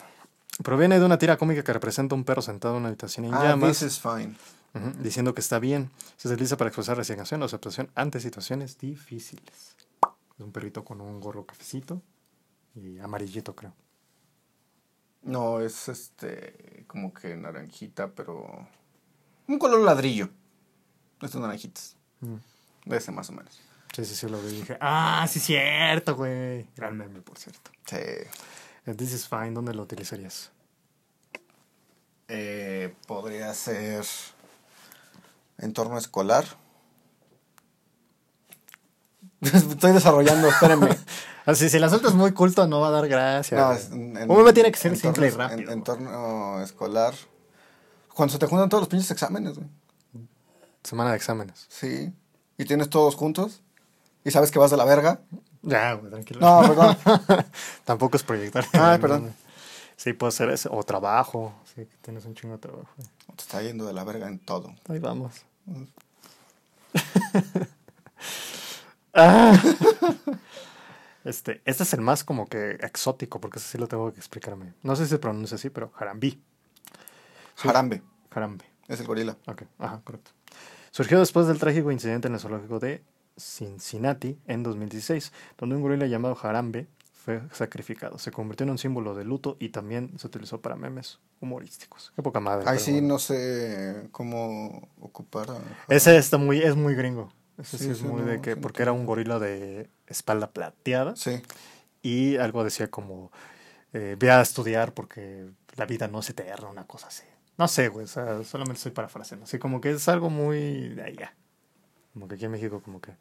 Proviene de una tira cómica que representa un perro sentado en una habitación en Ah, llamas, this is fine. ujú, diciendo que está bien. Se utiliza para expresar resignación o aceptación ante situaciones difíciles. Es un perrito con un gorro cafecito y amarillito, creo. No, es este. Como que naranjita, pero. Un color ladrillo. Estos naranjitas. Mm. De ese más o menos. Sí, sí, sí, lo vi y dije, ah, sí, cierto, güey. Gran meme, por cierto. Sí. This is fine, ¿dónde lo utilizarías? Eh, podría ser. Entorno escolar. Estoy desarrollando, espérenme. Así, si el asunto es muy culto, no va a dar gracia. No, en- en- tiene que ser simple y en- rápido. entorno escolar. Cuando se te juntan todos los pinches exámenes, güey. Semana de exámenes. Sí. Y tienes todos juntos. Y sabes que vas de la verga. Ya, güey, tranquilo. No, perdón. Tampoco es proyectar. Ay, perdón. Sí, puede ser eso. O trabajo. Sí, que tienes un chingo de trabajo. Te está yendo de la verga en todo. Ahí vamos. Ah. Este, este es el más como que exótico, porque ese sí lo tengo que explicarme. No sé si se pronuncia así, pero jarambí. Sí. Jarambe. Jarambe. Es el gorila. Ok, ajá, correcto. Surgió después del trágico incidente en el zoológico de Cincinnati en 2016, donde un gorila llamado Harambe fue sacrificado. Se convirtió en un símbolo de luto y también se utilizó para memes humorísticos. Qué poca madre. Ay, pero sí, bueno. no sé cómo ocupar. a- Ese está muy, es muy gringo. Ese sí, Sí, es muy no, de que, porque era un gorila de espalda plateada Sí. y algo decía como, eh, ve a estudiar porque la vida no es eterna, una cosa así. No sé, güey, o sea, solamente estoy parafraseando. Así como que es algo muy de allá. Como que aquí en México como que...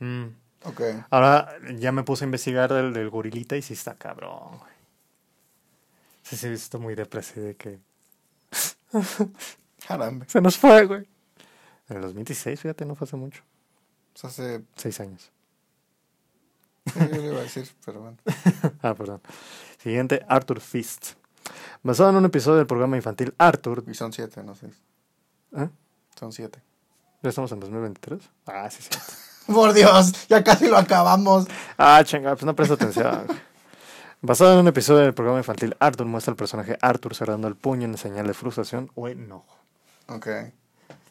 mm. Ok. Ahora ya me puse a investigar del, del gorilita y sí está cabrón, güey. Sí, sí, está muy depresivo de que Jarambe. se nos fue, güey. En el 2016, fíjate, no fue hace mucho. O sea, hace. Seis años. sí, yo le iba a decir, pero bueno. Ah, perdón. Siguiente, Arthur Fist. Basado en un episodio del programa infantil Arthur. Y son siete, no sé. ¿Eh? Son siete. ¿Ya estamos en 2023? Ah, sí, sí. Por Dios, ya casi lo acabamos. Ah, chinga, pues no presta atención. Basado en un episodio del programa infantil Arthur, muestra al personaje Arthur cerrando el puño en señal de frustración o enojo. Ok.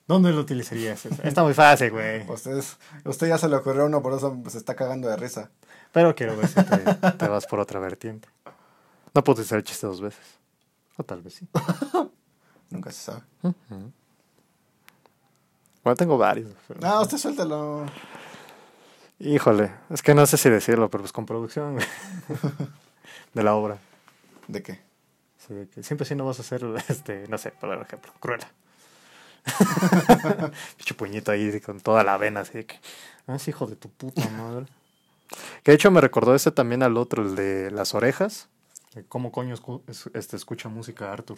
¿Dónde lo utilizarías? Está muy fácil, güey. Ustedes, usted ya se le ocurrió uno, por eso se está cagando de risa. Pero quiero ver si te, te vas por otra vertiente. No puedo utilizar el chiste dos veces. O tal vez sí. Nunca se sabe. Bueno, tengo varios. pero- No, usted suéltelo. Híjole, es que no sé si decirlo, pero pues con producción de la obra. ¿De qué? Sí, que siempre sí no vas a hacer, este, no sé, por ejemplo, cruela. Picho puñito ahí con toda la vena, así de que, ah, es hijo de tu puta madre. Que de hecho me recordó ese también al otro, el de las orejas. de ¿Cómo coño escu- es- este, escucha música Arthur?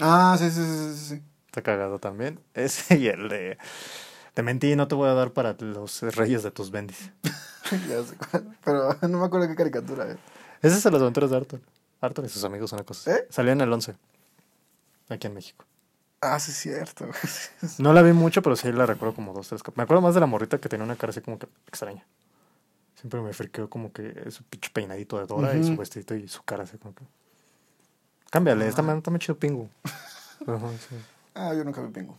Ah, sí, sí, sí, sí, sí. Está cagado también. Ese y el de, te mentí, no te voy a dar para los reyes de tus bendis. Ya sé cuál, Pero no me acuerdo qué caricatura es. Ese es de las aventuras de Arthur. Arthur y sus amigos, una cosa. ¿Eh? Salió en el 11, aquí en México. Ah, sí, es cierto. No la vi mucho, pero sí la recuerdo como dos, tres. Me acuerdo más de la morrita que tenía una cara así como que extraña. Siempre me friqueó como que su pinche peinadito de Dora y su vestidito y su cara así como que. Cámbiale, está, más- está chido Pingu. Ajá, sí. Ah, yo nunca vi pingo.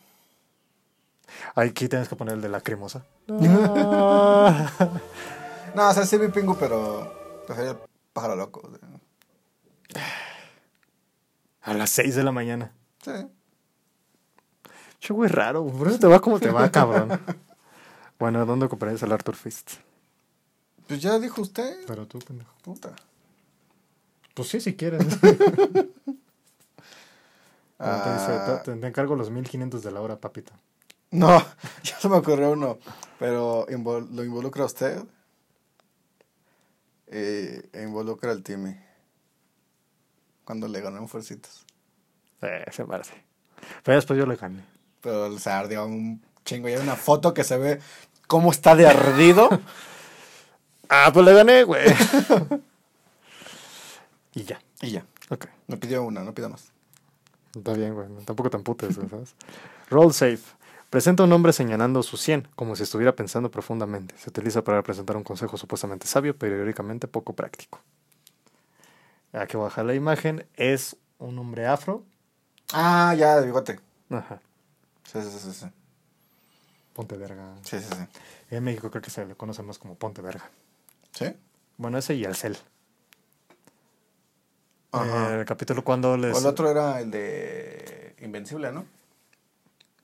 Aquí tienes que poner el de lacrimosa. No, o sea, sí vi pingo, pero prefería el pájaro loco. o sea. A las 6 de la mañana. Sí. Che, güey, raro. Por eso te va como te va, cabrón. Bueno, ¿dónde comprarías el Arthur Fist? Pues ya dijo usted. Pero tú, pendejo. Puta. Pues sí, si quieres. Te Ah. te, te encargo los 1500 de la hora, papito. No, ya se me ocurrió uno. Pero invol- lo involucra a usted. Eh, e involucra al Timmy. Cuando le ganó en Fuercitos. Eh, se parece. Pero después yo le gané. Pero se ardió un chingo. Y hay una foto que se ve cómo está de ardido. Ah, pues le gané, güey. y ya. y ya. Ok. Me pidió una, no pida más. Está bien, güey. Tampoco tan putes, ¿sabes? Roll safe. Presenta un hombre señalando su 100, como si estuviera pensando profundamente. Se utiliza para presentar un consejo supuestamente sabio, pero teóricamente poco práctico. Aquí baja la imagen. Es un hombre afro. Ah, ya, de bigote. Ajá. Sí, sí, sí, sí. Ponte verga. Sí, sí, sí. En México creo que se le conoce más como Ponte verga. ¿Sí? Bueno, ese y el cel. Ajá. Eh, el capítulo cuando les... O el otro era el de Invencible, ¿no?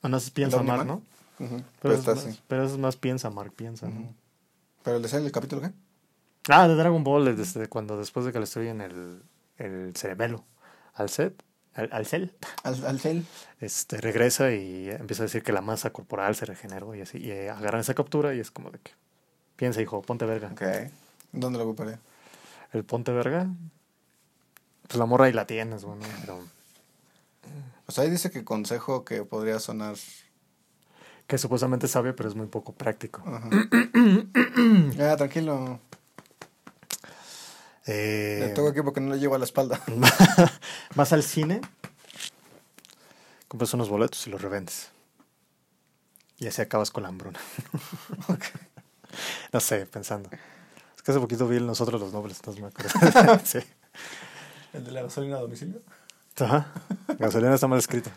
Ah, no, es piensa ¿El Mark? ¿no? Pero, Pero es más, pero es más piensa Mark, piensa. ¿Pero el de el capítulo qué? Ah, de Dragon Ball, desde cuando después de que le destruyen el, el cerebelo al set, al, al cel, Al, al cel. este, regresa y empieza a decir que la masa corporal se regeneró y así, y eh, agarran esa captura y es como de que, piensa hijo, ponte verga. Ok. ¿Dónde lo ocuparé? El ponte verga, pues la morra ahí la tienes, bueno, pero O sea, ahí dice que consejo que podría sonar. que supuestamente sabe, pero es muy poco práctico. Ajá. ya, tranquilo. Eh, Le toco aquí porque no le llevo a la espalda. Vas al cine, compras unos boletos y los revendes. Y así acabas con la hambruna. No sé, pensando. Es que hace poquito vi el Nosotros los Nobles, entonces me acuerdo. sí. ¿El de la gasolina a domicilio? Ajá. Gasolina está mal escrito.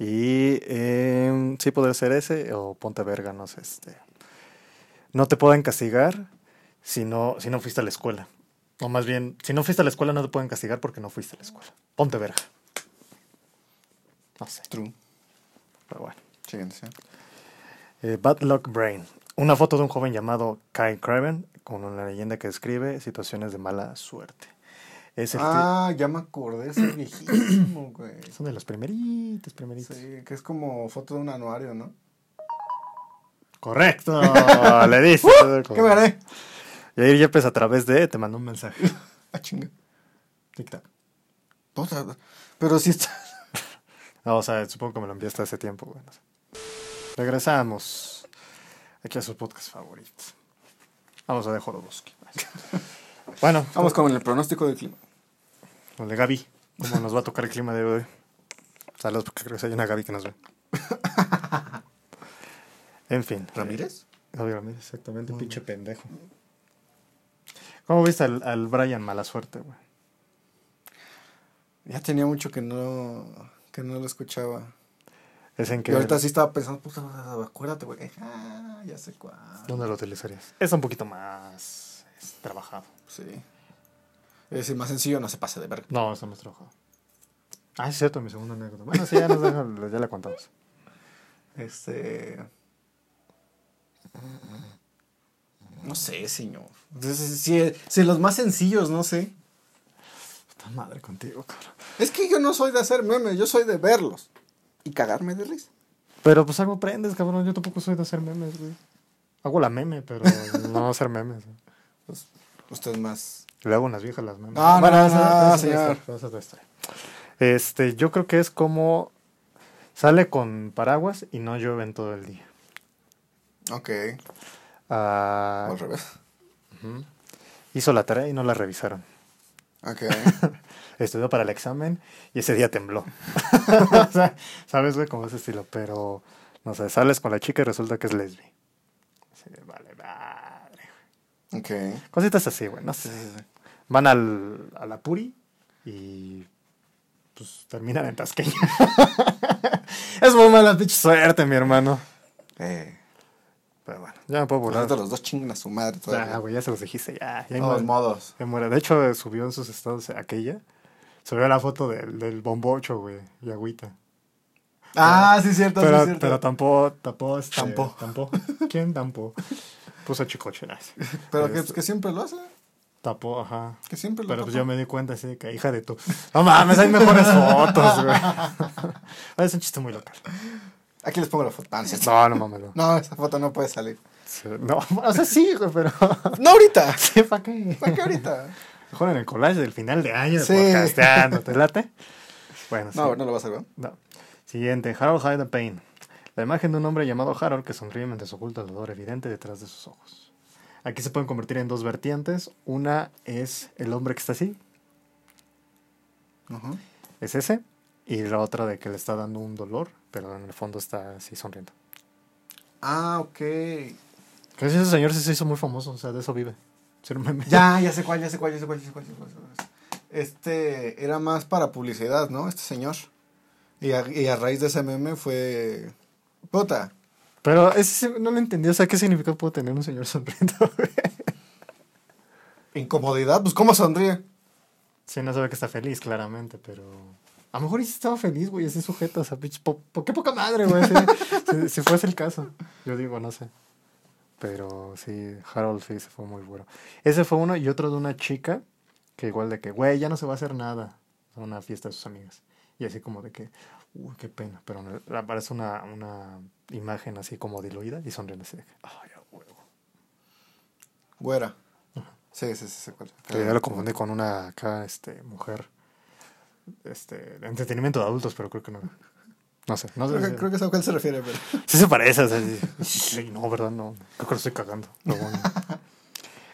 Y eh, sí podría ser ese o ponte verga, no sé. Este. No te pueden castigar si no, si no fuiste a la escuela. O más bien, si no fuiste a la escuela no te pueden castigar porque no fuiste a la escuela. Ponte verga. No sé, True. pero bueno. Siguiente, sí. Eh, Bad Luck Brain. Una foto de un joven llamado Kai Craven con una leyenda que describe situaciones de mala suerte. Es el Ah, ya me acordé, ese viejísimo, güey. son de los primeritos, primeritos. Sí, que es como foto de un anuario, ¿no? Correcto, le dices. ¿Qué me gané? Yair Yepes a través de te mandó un mensaje. Ah, chinga. Tic-tac. Pero sí está. No, o sea, supongo que me lo enviaste hace tiempo, güey. no sé. Regresamos aquí a sus podcasts favoritos. Vamos a de Jodorowsky. Bueno, Vamos con el pronóstico del clima. con el de Gaby. ¿Cómo nos va a tocar el clima de hoy? Saludos, porque creo que hay una Gaby que nos ve. En fin. ¿Ramírez? Gaby Ramírez, exactamente, pinche pendejo. ¿Cómo viste al, al Brian mala suerte, güey? Ya tenía mucho que no, que no lo escuchaba. Es en Y que... ahorita sí estaba pensando, puta, acuérdate, güey. Ah, ya sé cuál. ¿Dónde lo utilizarías? Es un poquito más es, trabajado. Sí. Es decir, más sencillo, no se pase de verga. No, está más trabajado. Ah, es cierto, mi segunda anécdota. Bueno, sí, ya, nos dejan- ya la contamos. Este. No sé, señor. Entonces, si, si los más sencillos, no sé. Puta madre contigo, cabrón. Es que yo no soy de hacer memes, yo soy de verlos. Y cagarme de risa. Pero pues algo aprendes, cabrón. Yo tampoco soy de hacer memes, güey. Hago la meme, pero no hacer memes. güey. Pues, usted más. Le hago unas viejas las memes. No, no, esa- no, esa es señor. esa. Este, yo creo que es como sale con paraguas y no llueve en todo el día. Ok. Ah, Al revés. Hizo la tarea y no la revisaron. Ok. Estudió para el examen y ese día tembló. O sea, ¿Sabes, güey? Como ese estilo. Pero, no sé, sales con la chica y resulta que es lesbi. Sí, vale, madre. ok. Cositas así, güey. No sé. Van al, a la puri y pues terminan en tasqueña. es muy mala pinche suerte, mi hermano. Eh. Pero ya me puedo Por burlar. los dos chingan a su madre Ya, todavía. güey, ya se los dijiste, ya. ya De todos modos. Muere. De hecho, subió en sus estados aquella. Subió la foto del, del bombocho, güey, y agüita. Ah, sí, cierto, sí, Pero, cierto. pero tampó, tapó, este, Tampó. tampó. ¿Quién tampó? Puso chicoche. Pero que, Este, que siempre lo hace. Tapó, ajá. Que siempre lo Pero pues yo me di cuenta así de que, hija de tu. No mames, hay mejores fotos, güey. es un chiste muy local. Aquí les pongo la foto. Ah, no. No, no mames. No, esa foto no puede salir. No, o sea, sí, güey, pero. ¡No ahorita! Sí, ¿para qué? ¿Para qué ahorita? Mejor en el collage del final de año Sí. podcasteando, ¿te late? Bueno, sí. No, no lo vas a ver. No. Siguiente, Harold Hyde Payne. La imagen de un hombre llamado Harold que sonríe mientras oculta el dolor evidente detrás de sus ojos. Aquí se pueden convertir en dos vertientes. Una es el hombre que está así, Ajá. es ese. Y la otra de que le está dando un dolor, pero en el fondo está así sonriendo. Ah, ok. Ese señor sí se hizo muy famoso, o sea, de eso vive. Ser meme. Ya, ya sé cuál, ya sé cuál, ya sé cuál, ya sé cuál, ya sé cuál, ya sé cuál. Este era más para publicidad, ¿no? Este señor. Y a, y a raíz de ese meme fue... Puta. Pero ese no lo entendí, o sea, ¿qué significa puedo tener un señor sonriendo? Incomodidad, pues ¿cómo sonríe? sí, no sabe que está feliz, claramente, pero... A lo mejor sí estaba feliz, güey, ese sujeto, o sea, pinche po- po- qué poca madre, güey, si fuese el caso. Yo digo, no sé. Pero sí, Harold sí se fue muy bueno. Ese fue uno y otro de una chica que igual de que, güey, ya no se va a hacer nada a una fiesta de sus amigas. Y así como de que, uy, qué pena. Pero aparece una, una imagen así como diluida y sonriendo así de que, ay, a huevo. Güera. Sí, sí, sí, cuál. Que ya lo confundí con una acá, este, mujer, este, de entretenimiento de adultos, pero creo que no. No sé, no sé. Creo que, si- creo que sé a cuál se refiere, pero... Sí se parece, o sea, sí. Sí, no, ¿verdad? No, creo que lo estoy cagando. pero bueno.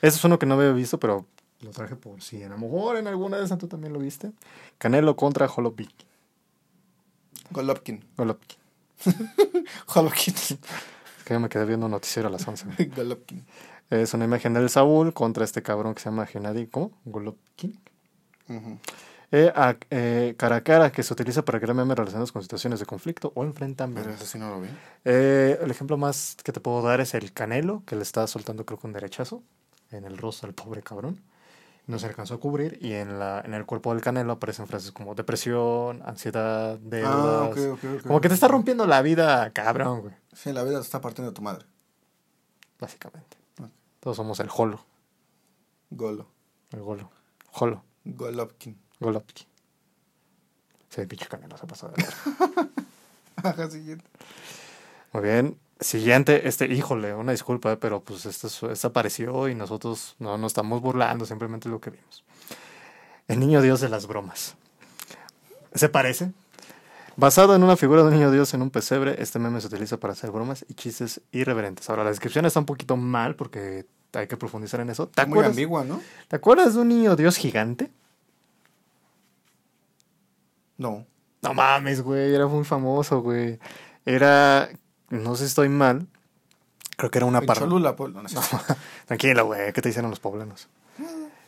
Ese es uno que no había visto, pero lo traje por si a lo mejor en alguna de esas tú también lo viste. Canelo contra Holovik. Golovkin. Golovkin. Golovkin. Es que yo me quedé viendo un noticiero a las 11. güey. Golovkin. Es una imagen del Saúl contra este cabrón que se llama Gennady, ¿cómo? Golovkin. Eh, a- eh, cara a cara que se utiliza para crear memes relacionados con situaciones de conflicto o enfrentamiento. Pero eso sí no lo vi. Eh, el ejemplo más que te puedo dar es el Canelo, que le está soltando creo que un derechazo en el rostro al pobre cabrón. No se alcanzó a cubrir y en, la, en el cuerpo del Canelo aparecen frases como depresión, ansiedad, deudas. Ah, ok, ok, ok. Como que te está rompiendo la vida, cabrón, güey. Sí, la vida te está partiendo de tu madre. Básicamente. Todos somos el Jolo. Golo. El Golo. Jolo. Golovkin. Golovkin. Sí, el pinche Canelo se pasó de. Ajá, siguiente. Muy bien. Siguiente, este, híjole, una disculpa, pero pues esto, es- esto apareció y nosotros no nos estamos burlando, simplemente lo que vimos. El niño Dios de las bromas. ¿Se parece? Basado en una figura de un niño Dios en un pesebre, este meme se utiliza para hacer bromas y chistes irreverentes. Ahora, la descripción está un poquito mal porque hay que profundizar en eso. ¿Te Muy acuerdas, ambigua, ¿no? ¿Te acuerdas de un niño Dios gigante? No. No mames, güey, era muy famoso, güey. Era, no sé si estoy mal, creo que era una parodia. Cholula, pues, no, no. Tranquilo, güey, ¿qué te dicen los poblanos?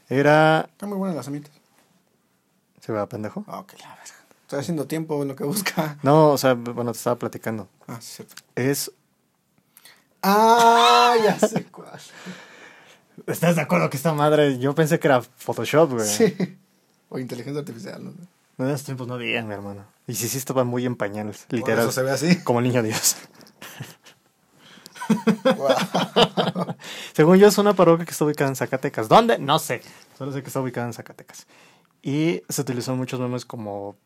Era... Está muy buena las semitas. ¿Se va, pendejo? Ah, ok, la verga. Estoy haciendo tiempo en lo que busca. No, o sea, bueno, te estaba platicando. Ah, sí, cierto. Es... Ah, ya sé cuál. ¿Estás de acuerdo que esta madre, yo pensé que era Photoshop, güey? Sí. O inteligencia artificial, ¿no? En esos tiempos no había, mi hermano. Y sí, sí estaba muy en pañales, Por literal. eso se ve así. Como el niño Dios. Según yo, es una parroquia que está ubicada en Zacatecas. ¿Dónde? No sé. Solo sé que está ubicada en Zacatecas. Y se utilizó en muchos memes como.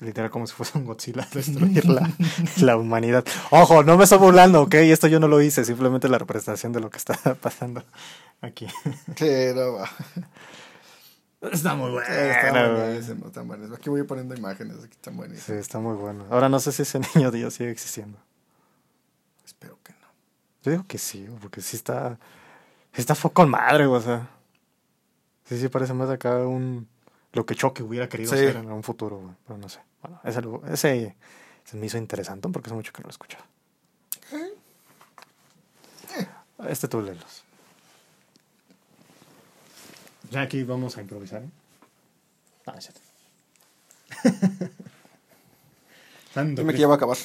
Literal, como si fuese un Godzilla a destruir la, la humanidad. Ojo, no me estoy burlando, ¿ok? Esto yo no lo hice, simplemente la representación de lo que está pasando aquí. Sí, no va. Está muy bueno. Sí, están güey. buenísimos, están buenísimos. Aquí voy poniendo imágenes, aquí están Sí, buenísimos. está muy bueno. Ahora no sé si ese niño Dios sigue existiendo. Espero que no. Yo digo que sí, porque sí está. sí Está fue con madre, güey, o sea. Sí, sí, parece más acá un. Lo que Chucky hubiera querido Sí. ser en un futuro, güey. Pero no sé. Bueno, ese, ese se me hizo interesante porque hace mucho que no lo he escuchado. Este tú léelos. Ya aquí vamos a improvisar. ¿eh? Ah, es cierto. Santo Dime que ya va a acabar.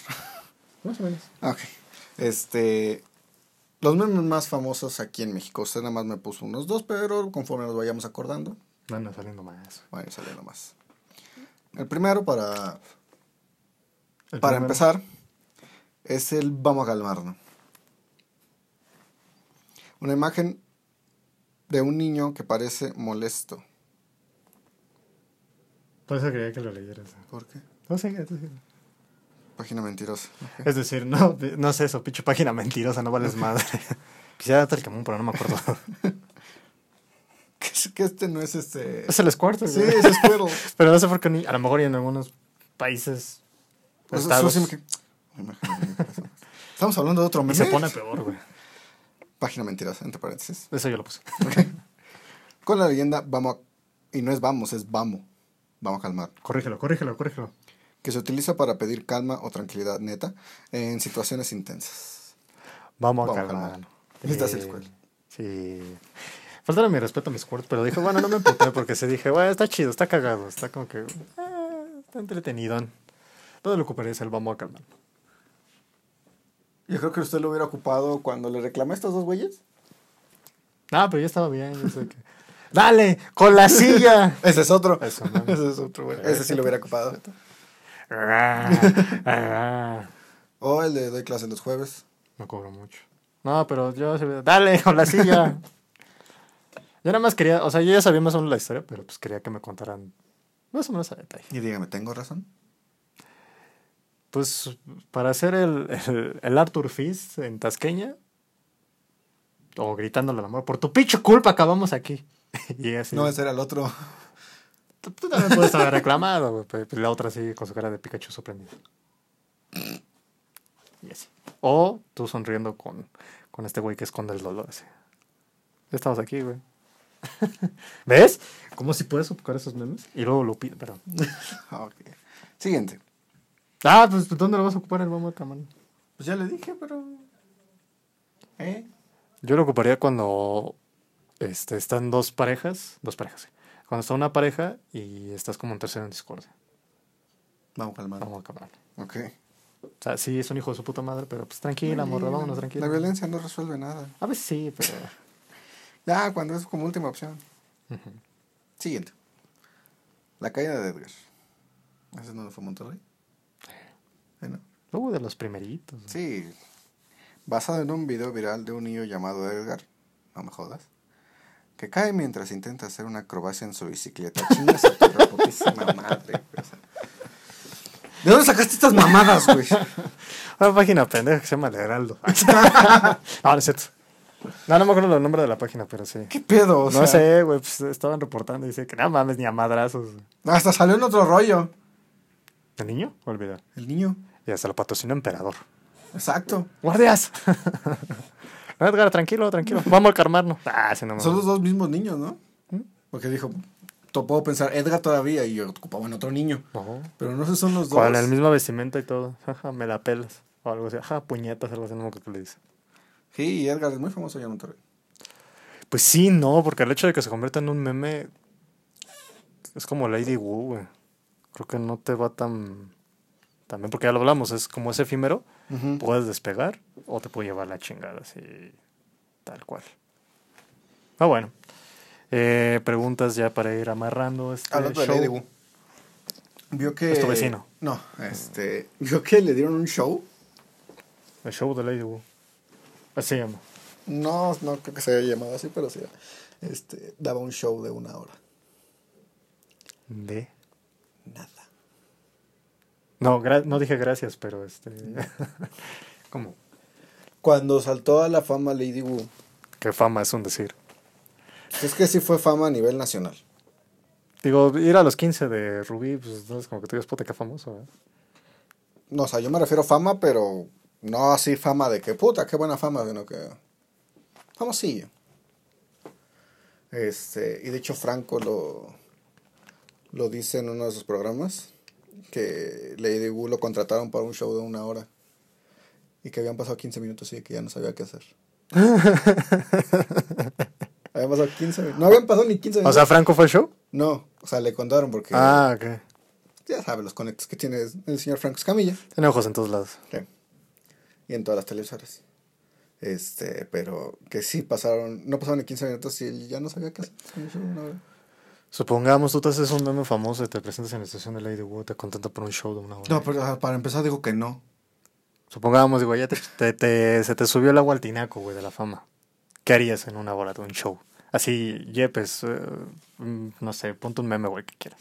Más o menos. Ah, Ok. Este. Los memes más famosos aquí en México. Usted nada más me puso unos dos, pero conforme nos vayamos acordando, Van saliendo más. van a ir saliendo más. El primero, para, El para primero- empezar, es el vamos a calmarnos. Una imagen de un niño que parece molesto. Por eso quería que lo leyeras. ¿Por qué? No sé, tú sí. Página mentirosa. Es decir, no, no sé eso, pinche página mentirosa, no vales madre. Quisiera darte el camón, pero no me acuerdo. Que, que este no es este. es el Squirt, Sí, es Squirtle. Pero no sé por qué ni, a lo mejor y en algunos países. Pues, estados, eso sí me. Estamos hablando de otro y meme. se pone peor, güey. Página mentirosa, entre paréntesis. Eso yo lo puse. Con la leyenda vamos a- y no es vamos, es vamos. Vamos a calmar. Corrígelo, corrígelo, corrígelo. Que se utiliza para pedir calma o tranquilidad neta en situaciones intensas. Vamos a Vamos a calmar. calmar. El Eh, Squirt. Sí. Falta mi respeto a mi Squirt, pero dije, bueno, no me emputé porque se dije, bueno, está chido, está cagado, está como que. ah, está entretenido. Todo lo ocuparía es el vamos a calmar. Yo creo que usted lo hubiera ocupado cuando le reclamé a estos dos güeyes. Ah, pero ya estaba bien. yo sé que- ¡Dale! ¡Con la silla! Ese es otro. Eso. Ese es otro, güey. Ese sí lo hubiera ocupado. O el de doy clase los jueves. No cobro mucho. No, pero yo ¡Dale! ¡Con la silla! Yo nada más quería, o sea, yo ya sabía más o menos la historia, pero pues quería que me contaran más o menos a detalle. Y dígame, ¿tengo razón? Pues para hacer el, el, el Arthur Fist en Tasqueña, o gritándole al amor, por tu pinche culpa acabamos aquí. y así. No, ese era el otro. Tú, tú también puedes haber reclamado, pero pues la otra así con su cara de Pikachu sorprendida. Y así. O tú sonriendo con, con este güey que esconde el dolor así. Ya estamos aquí, güey. ¿Ves? ¿Cómo si puedes ocupar esos memes? Y luego lo pido, perdón. Ok. Siguiente. Ah, pues ¿dónde lo vas a ocupar el a calmar? Pues ya le dije, pero. ¿Eh? Yo lo ocuparía cuando este, están dos parejas, dos parejas, sí. Cuando está una pareja y estás como en tercero en discordia. Vamos a calmar. Vamos a calmar. Ok. O sea, sí, es un hijo de su puta madre, pero pues tranquila, morra, vámonos, tranquila. La violencia no resuelve nada. A veces sí, pero... Ya, cuando es como última opción. Siguiente. La caída de Edgar. ¿Ese no fue Monterrey? Luego de los primeritos. sí. Basado en un video viral de un niño llamado Edgar. No me jodas. Que cae mientras intenta hacer una acrobacia en su bicicleta. Chingas a tu reputísima madre. ¿De dónde sacaste estas mamadas, güey? Una página pendeja que se llama El Heraldo. no, no es cierto. No, no me acuerdo el nombre de la página, pero sí. ¿Qué pedo? O no sea, sé, güey, pues estaban reportando y dice que no mames ni a madrazos. Hasta salió en otro rollo. ¿El niño? Olvida. El niño. Y hasta lo patrocinó Emperador. Exacto. ¡Guardias! No, Edgar, tranquilo, tranquilo. Vamos a calmarnos. Ah, sí, no me Son los dos mismos niños, ¿no? Porque dijo, puedo pensar Edgar todavía y yo ocupaba en otro niño. Pero no sé, son los dos. Con el mismo vestimenta y todo. Ajá, me la pelas. O algo así. Ajá, puñetas, algo así, no qué le dice. Sí, Edgar es muy famoso allá en Monterrey. Pues sí, no, porque el hecho de que se convierta en un meme es como Lady Wu, güey. Creo que no te va tan, tan bien, porque ya lo hablamos, es como es efímero, puedes despegar o te puede llevar la chingada, así, tal cual. Ah, bueno. Eh, preguntas ya para ir amarrando este Hablando de show. Lady Wu. Vio que... Es tu vecino. No, este... Vio que le dieron un show. El show de Lady Wu. Así se llama. No, no creo que se haya llamado así, pero sí. Este, daba un show de una hora. De. Nada. No, gra- no dije gracias, pero este. ¿Cómo? Cuando saltó a la fama Lady Wu, Qué fama es un decir. es que sí fue fama a nivel nacional. Digo, ir a los 15 de Rubí, pues no es como que tú digas, puta, qué famoso, ¿eh? No, o sea, yo me refiero a fama, pero no así fama de que puta, qué buena fama, sino que famosillo. Este, y de hecho Franco lo, lo dice en uno de sus programas, que Lady Wu lo contrataron para un show de una hora y que habían pasado 15 minutos y que ya no sabía qué hacer. habían pasado 15 minutos. No habían pasado ni 15 O minutos. sea, ¿Franco fue el show? no, o sea, le contaron porque Ah, ok. ya sabe los conectos que tiene el señor Franco Escamilla. Tiene ojos en todos lados. Sí. Y en todas las televisoras. Este, pero que sí pasaron, no pasaron ni 15 minutos y ya no sabía qué hacer. Supongamos, tú te haces un meme famoso y te presentas en la estación de Lady Wu, te contenta por un show de una hora. No, pero para empezar dijo que no. Supongamos, digo, ya te, te- te- se te subió el agua al tinaco, güey, de la fama. ¿qué harías en una hora de un show? Así, Yepes, eh, mm, no sé, ponte un meme, güey, que quieras.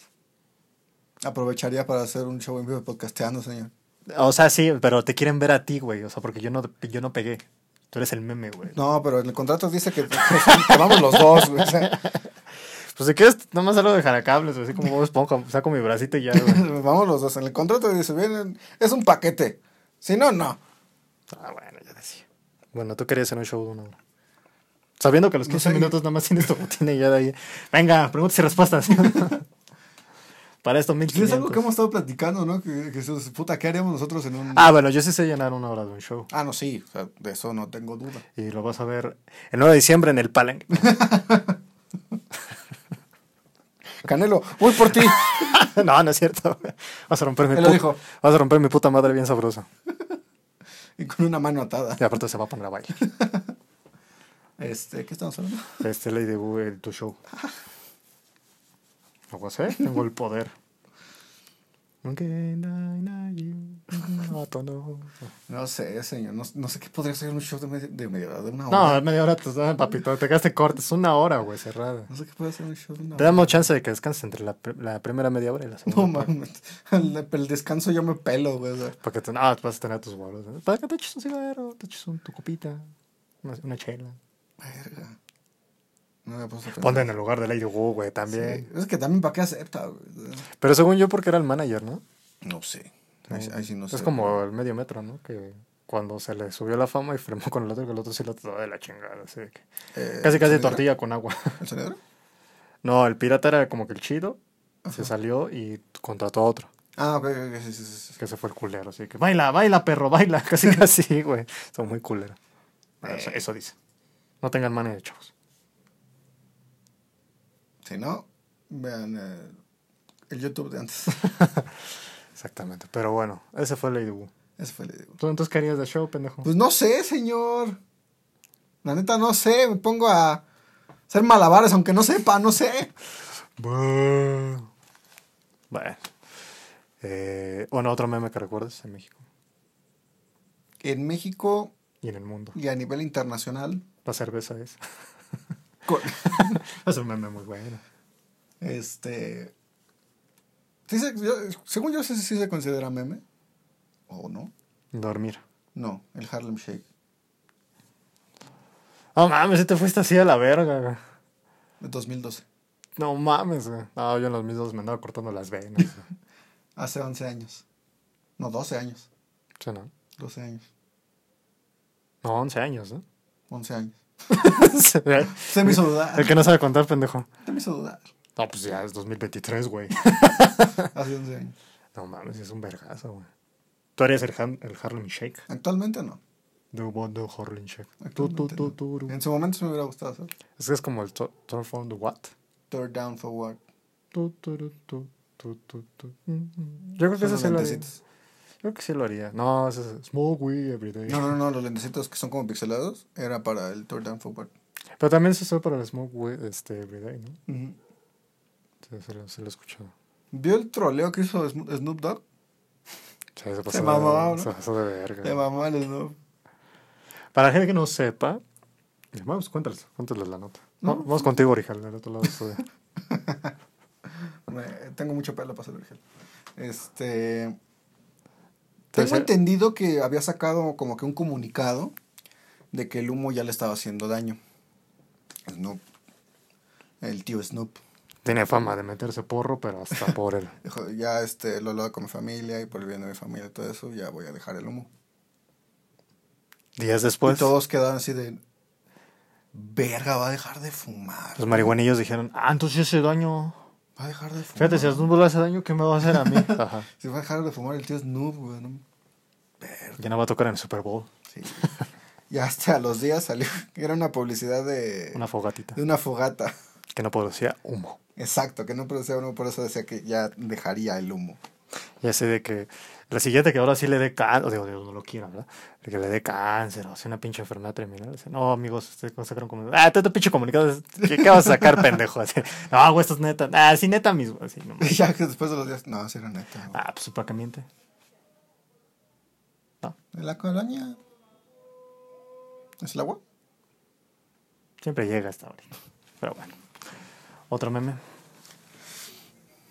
Aprovecharía para hacer un show en vivo podcasteando, señor. O sea, sí, pero te quieren ver a ti, güey. O sea, porque yo no, yo no pegué. Tú eres el meme, güey. No, pero en el contrato dice que, que vamos los dos, güey. o sea, Pues si quieres, nomás algo de jaracables, así como Bob esponja, saco mi bracito y ya, güey. vamos los dos. En el contrato dice, vienen, es un paquete. Si no, no. Ah, bueno, ya decía. Bueno, tú querías hacer un show de una. Sabiendo que a los 15 sé. minutos nada más tienes tu rutina y ya de ahí. Venga, preguntas y respuestas. Para esto, Es 1500. algo que hemos estado platicando, ¿no? Que, que es, puta, ¿qué haríamos nosotros en un... Ah, bueno, yo sí sé llenar una hora de un show. Ah, no, sí, o sea, de eso no tengo duda. Y lo vas a ver el 9 de diciembre en el Palenque. Canelo, voy por ti. no, no es cierto. Vas a romper mi Él lo pu- dijo. Vas a romper mi puta madre bien sabroso. y con una mano atada. Y aparte se va a poner a bailar. Este, ¿qué estamos hablando? Este Lady Wu, tu show. Algo así, tengo el poder. Aunque na- na- you, no, sé, señor. No, no sé qué podría ser un show de media, de media hora, de una hora. No, media hora, te, ah, papito, te quedaste corto. Es una hora, güey, cerrada. No sé qué puede ser un show de una Te hora. damos chance de que descanses entre la, la primera media hora y la segunda. No mames. El, el descanso yo me pelo, güey. Porque te, no, vas a tener tus bolos. ¿eh? Para que te eches un cigarro, te eches un- tu copita, una, una chela. Verga. No me puse a. Ponte en el lugar de Lady Wu, güey, también. Sí, Es que también para qué acepta, güey. Pero según yo, porque era el manager, ¿no? No sé. Ahí, ahí sí no sé. es como el medio metro, ¿no? Que cuando se le subió la fama y firmó con el otro, que el otro sí lo trató de la chingada. Así que- Eh, casi, casi tortilla con agua. ¿El sonidero? No, el pirata era como que el chido. Se salió y contrató a otro. Ah, ok, ok, sí, sí, sí, sí. Que se fue el culero. Así que baila, baila, perro, baila. Casi, casi, güey. Son muy culeros. Bueno, Eso, eso dice. No tengan mania de chavos. Si no, vean eh, el YouTube de antes. Exactamente. Pero bueno, ese fue Lady Wu. Ese fue el digo. ¿Tú entonces querías de show, pendejo? Pues no sé, señor. La neta no sé. Me pongo a hacer malabares, aunque no sepa, no sé. Bueno. Eh, bueno, otro meme que recuerdes en México En México y en el mundo. y a nivel internacional. La cerveza es. Con- es un meme muy bueno. este. sí según yo, sé si sí se considera meme. ¿O no? Dormir. No, el Harlem Shake. No mames, si te fuiste así a la verga. güey. De 2012. No mames, güey. No, yo en los mismos me andaba cortando las venas. Hace 11 años. No, 12 años. Sí, ¿no? 12 años. No, 11 años, ¿no? 11 años. El Se me hizo dudar. que no sabe contar, pendejo. Se me hizo dudar. No, pues ya es 2023, güey. Hace 11 años. No mames, es un vergazo, güey. ¿Tú harías el, el Harlem Shake? Actualmente no. The what the Harlem Shake. Tu, no. tu, tu. En su momento se me hubiera gustado hacer. Es que es como el Turn from the what? Third down for what? Yo creo que Son ese los creo que sí lo haría. No, es Smoke weed every day. No, no, no, los lentecitos que son como pixelados era para el third down for what. Pero también se usa para el Smoke weed este, every day, ¿no? Sí, se lo, se lo he escuchado. ¿Vio el troleo que hizo Sno- Snoop Dogg? Se pasó Se de- mamó, ¿no? Se pasó de verga. De mamá el Snoop. Para la gente que no sepa, vamos, cuéntales, cuéntales la nota. No. Vamos contigo, Orijal, del otro lado. Me- tengo mucho pelo para ser virgen. Este. Te Tengo entendido que había sacado como que un comunicado de que el humo ya le estaba haciendo daño. Snoop. El tío Snoop. Tiene fama de meterse porro, pero hasta por él. Dijo, ya este, lo hablaba con mi familia y por el bien de mi familia y todo eso, ya voy a dejar el humo. Días y después, todos quedaban así de. Verga, va a dejar de fumar. los marihuanillos dijeron, ah, entonces ese daño... Va a dejar de fumar. Fíjate, si a Snoop le hace daño, ¿qué me va a hacer a mí? Ajá. Si va a dejar de fumar el tío Snoop, güey. ¿no? Ya no va a tocar en el Super Bowl. Sí. y hasta a los días salió. Era una publicidad de. Una fogatita. de una fogata. Que no producía humo. Exacto, que no producía humo, por eso decía que ya dejaría el humo. Y así de que la siguiente que ahora sí le dé cáncer, o digo, Dios no lo quiera, ¿verdad? Que le dé cáncer o sea una pinche enfermedad terminal. Dice, no, amigos, ustedes sacaron como. Ah, te pinche comunicado. ¿Qué, qué vas a sacar, pendejo? Así, no, güey, esto es neta. Ah, sí, neta mismo. Así, no, ya que después de los días. No, sí era neta. güey. Ah, pues para que miente. No. ¿De la colonia? ¿Es el agua? Siempre llega hasta ahora. Pero bueno. Otro meme.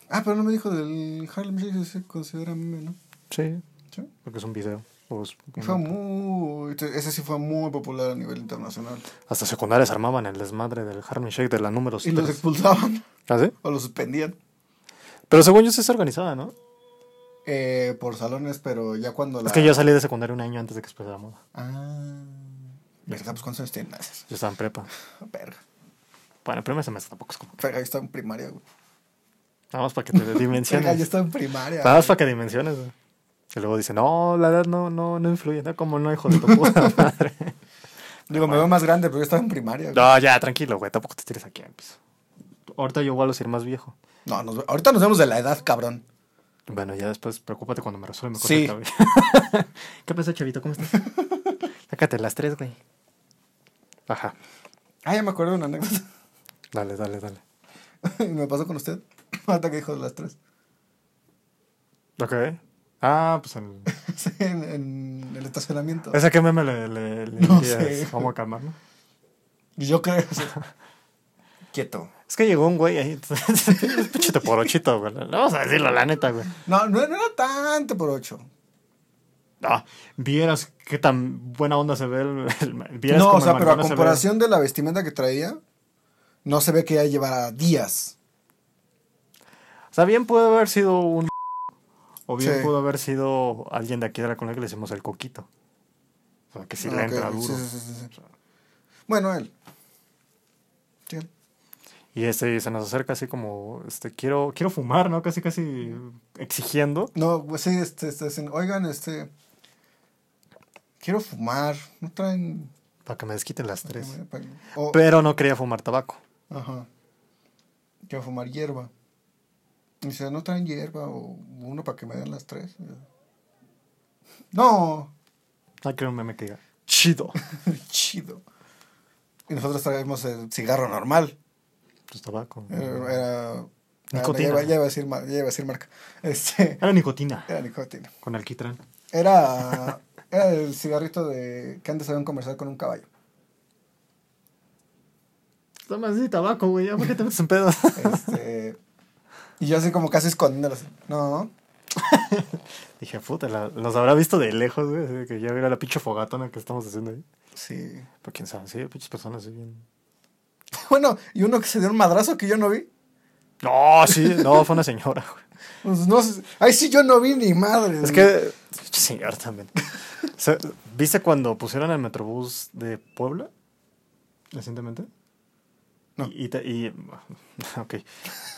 Ah, pero no me dijo del Harlem Shake se considera meme, ¿no? Sí, Sí. porque es un video. Fue muy... Ese sí fue muy popular a nivel internacional. Hasta secundarias armaban el desmadre del Harlem Shake de la número Y los 3. expulsaban ¿Ah, sí? o los suspendían Pero según yo sí es organizada, ¿no? eh, por salones, pero ya cuando la... Es que yo salí de secundaria un año antes de que empezara la moda. Ah... Verga, pues ¿cuántos años tienes? Yo estaba en prepa. Verga. Bueno, el primer semestre tampoco es como... Verga, yo estaba en primaria, güey. Nada más para que te Verga, yo dimensiones. estaba en primaria. Nada más para que dimensiones. güey. Y luego dicen, no, la edad no, no, no influye. No, como no, hijo de tu puta madre. Digo, me veo más grande, pero yo estaba en primaria. güey. No, ya, tranquilo, güey. Tampoco te tires aquí piso. Ahorita yo igual a ser más viejo. No, nos- ahorita nos vemos de la edad, cabrón. Bueno, ya después preocúpate cuando me corte Sí. ¿Qué pasó, chavito? ¿Cómo estás? Sácate las tres, güey. Ajá. Ah, ya me acuerdo de una anécdota. Dale, dale, dale. me pasó con usted. Hasta que dijo de las tres. Ok. Ah, pues el... Sí, en, en el estacionamiento. ¿Ese qué meme le, le, le No sé. Vamos a calmarnos. Y yo creo. sí. Quieto. Es que llegó un güey ahí. Pinche porochito, güey. Vamos a decirlo, la neta, güey. No, no, no era tanto por ocho. No, vieras qué tan buena onda se ve el... el- vieras No, cómo o sea, el pero a ve. comparación de la vestimenta que traía, no se ve que ya llevara días. O sea, bien pudo haber sido un... O bien Sí. pudo haber sido alguien de aquí de la colonia que le decimos el coquito. O sea, que sí Ah, le entra duro. sí, sí. Bueno, él. Y este se nos acerca así como, este, quiero, quiero fumar, ¿no? Casi, casi exigiendo. No, pues sí, este, este, este, oigan, este. Quiero fumar. No traen. Para que me desquiten las tres. Pero no quería fumar tabaco. Ajá. Quiero fumar hierba. Y dice, ¿no traen hierba o uno para que me den las tres? No, No quiero un meme que diga, chido. chido. Y nosotros traemos el cigarro normal. Pues tabaco. Era. era ah, Nicotina. ya, iba, ya iba a decir, ya iba a decir marca. Este. Era nicotina. Era nicotina. Con alquitrán. Era, era el cigarrito de que antes había un comercial con un caballo. Toma así tabaco, güey. ¿Ya por qué te metes en pedo? Este, y yo así como casi escondiéndolo así. No, Dije, puta, la- nos habrá visto de lejos, güey. así que ya era la pinche fogatona que estamos haciendo ahí. sí. Pero quién sabe, sí, pinches personas así bien. Bueno, y uno que se dio un madrazo que yo no vi. No, sí, no, fue una señora, güey. Pues no. Ay, sí, yo no vi ni madre. Es que, señora también. O sea, ¿Viste cuando pusieron el Metrobús de Puebla? Recientemente. No. Y, y te- y- ok.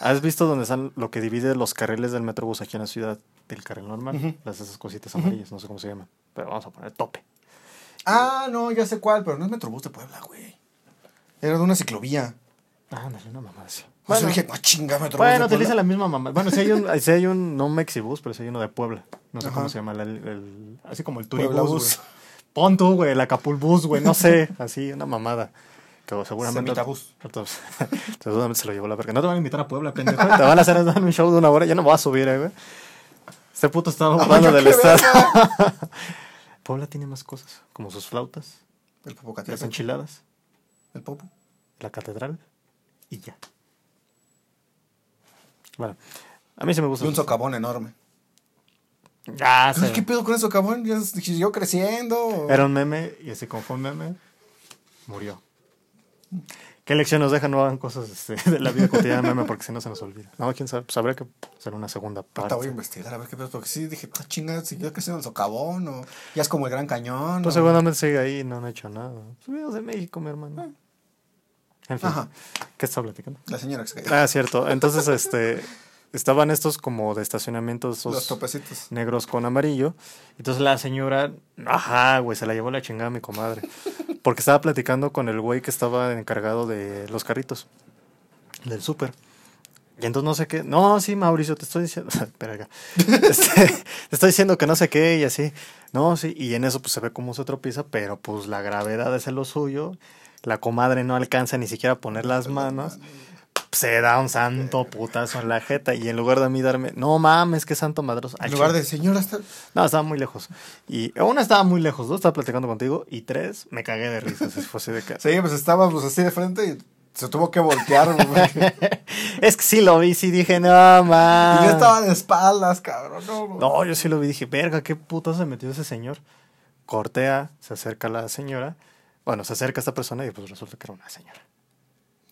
¿Has visto donde están lo que divide los carriles del Metrobús aquí en la ciudad del carril normal? Las esas cositas amarillas, no sé cómo se llaman. Pero vamos a poner tope. Ah, no, ya sé cuál, pero no es Metrobús de Puebla, güey. Era de una ciclovía. Ah, ándale, una mamá así. Bueno, dije, no chinga, Metrobús bueno utiliza la misma mamá. Bueno, si hay un, si hay un no Mexibus, pero si hay uno de Puebla. No sé Ajá. cómo se llama. el- el- así como el Turibus. Pon tú, güey, el Acapulbus, güey, no sé. Así, una mamada. Seguramente. Se lo llevó la verga. No te van a invitar a Puebla, pendejo. Te van a hacer un show de una hora. Yo no me voy a subir, eh, güey. Este puto está hablando Ay, del estado. Puebla tiene más cosas, como sus flautas, El las enchiladas, El Popo. la catedral y ya. Bueno, a mí sí me gusta. Y un socavón enorme. Ya. ¿Qué pedo con ese socavón? Ya siguió creciendo. Era un meme y así como fue un meme, murió. ¿Qué lección nos deja? No hagan cosas este, de la vida cotidiana meme porque si no se nos olvida. No, quién sabe. Pues habrá que hacer una segunda parte. voy a investigar a ver qué pedo. Porque sí, dije, ah, chinga, siguió creciendo el socavón. O ya es como el Gran Cañón. Pues o- seguramente sigue ahí y no han hecho nada. Subidos de México, mi hermano. En fin, Ajá. ¿qué está platicando? La señora que se cayó. Ah, cierto. Entonces, este, estaban estos como de estacionamientos Los topecitos. negros con amarillo. Entonces la señora, ajá, güey, se la llevó la chingada a mi comadre. Porque estaba platicando con el güey que estaba encargado de los carritos del súper. Y entonces no sé qué. No, sí, Mauricio, te estoy diciendo. Espera, acá. Este, te estoy diciendo que no sé qué y así. No, sí. Y en eso pues se ve cómo se tropieza, pero pues la gravedad es lo suyo. La comadre no alcanza ni siquiera a poner las manos. Se da un santo putazo en la jeta y en lugar de a mí darme, no mames, qué santo madroso. En lugar de, señora, está... No, estaba muy lejos. Y una estaba muy lejos, dos estaba platicando contigo y tres me cagué de risa. Si fue así de que... Sí, pues estábamos así de frente y se tuvo que voltear. es que sí lo vi, sí dije, no mames. Y yo estaba de espaldas, cabrón. No, no, yo sí lo vi, dije, verga, qué puto se metió ese señor. Cortea, se acerca a la señora. Bueno, se acerca a esta persona y pues resulta que era una señora.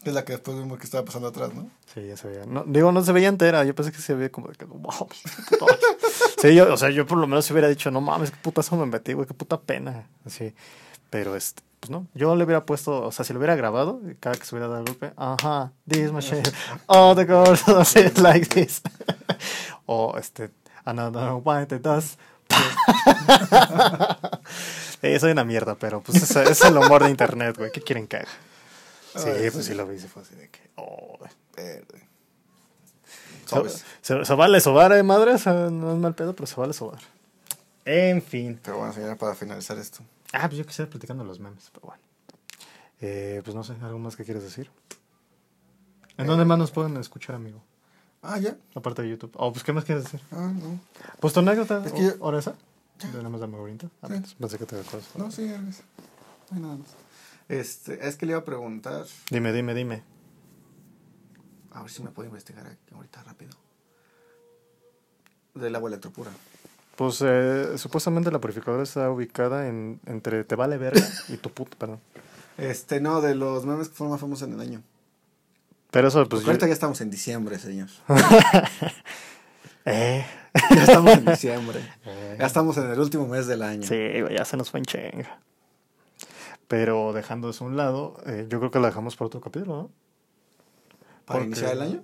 Es la que después vimos que estaba pasando atrás, ¿no? Sí, ya se veía. No, digo, no se veía entera. Yo pensé que se veía como de que, wow, Sí, yo, o sea, yo por lo menos se hubiera dicho, no mames, qué putazo me metí, güey, qué puta pena. Así. Pero este, pues no. Yo le hubiera puesto, o sea, si lo hubiera grabado, cada que se hubiera dado el golpe, ajá, this machine, all the girls do like this. o este, another one that does. sí, soy una mierda, pero pues es, es el humor de internet, güey. ¿Qué quieren que haga? Sí, pues sí lo vi, se fue así de que, oh, verde. Se, se, vale sobar, eh, madre, no es mal pedo, pero se vale sobar. En fin. Pero bueno, señora, para finalizar esto. Ah, pues yo quisiera platicando los memes, pero bueno. Eh, pues no sé, ¿algo más que quieres decir? ¿En dónde más nos pueden escuchar, amigo? Ah, ya. Aparte de YouTube. Oh, pues ¿qué más quieres decir? Ah, no. Pues tu anécdota, es que yo... ¿hora esa? ¿Tenemos de ahorita? Ah, sí. pensé que te acuerdas. No, sí, No hay nada más. Este, es que le iba a preguntar. Dime, dime, dime. A ver si me puedo investigar ahorita rápido. Del agua electropura. Pues eh, supuestamente la purificadora está ubicada en, entre Te Vale Verga y Tu perdón. Este, no, de los memes que fueron más famosos en el año. Pero eso, pues. ahorita ya estamos en diciembre, señor. eh. Ya estamos en diciembre. Eh. Ya estamos en el último mes del año. Sí, ya se nos fue en chinga. Pero dejando eso a un lado, eh, yo creo que lo dejamos para otro capítulo, ¿no? ¿Para iniciar el año?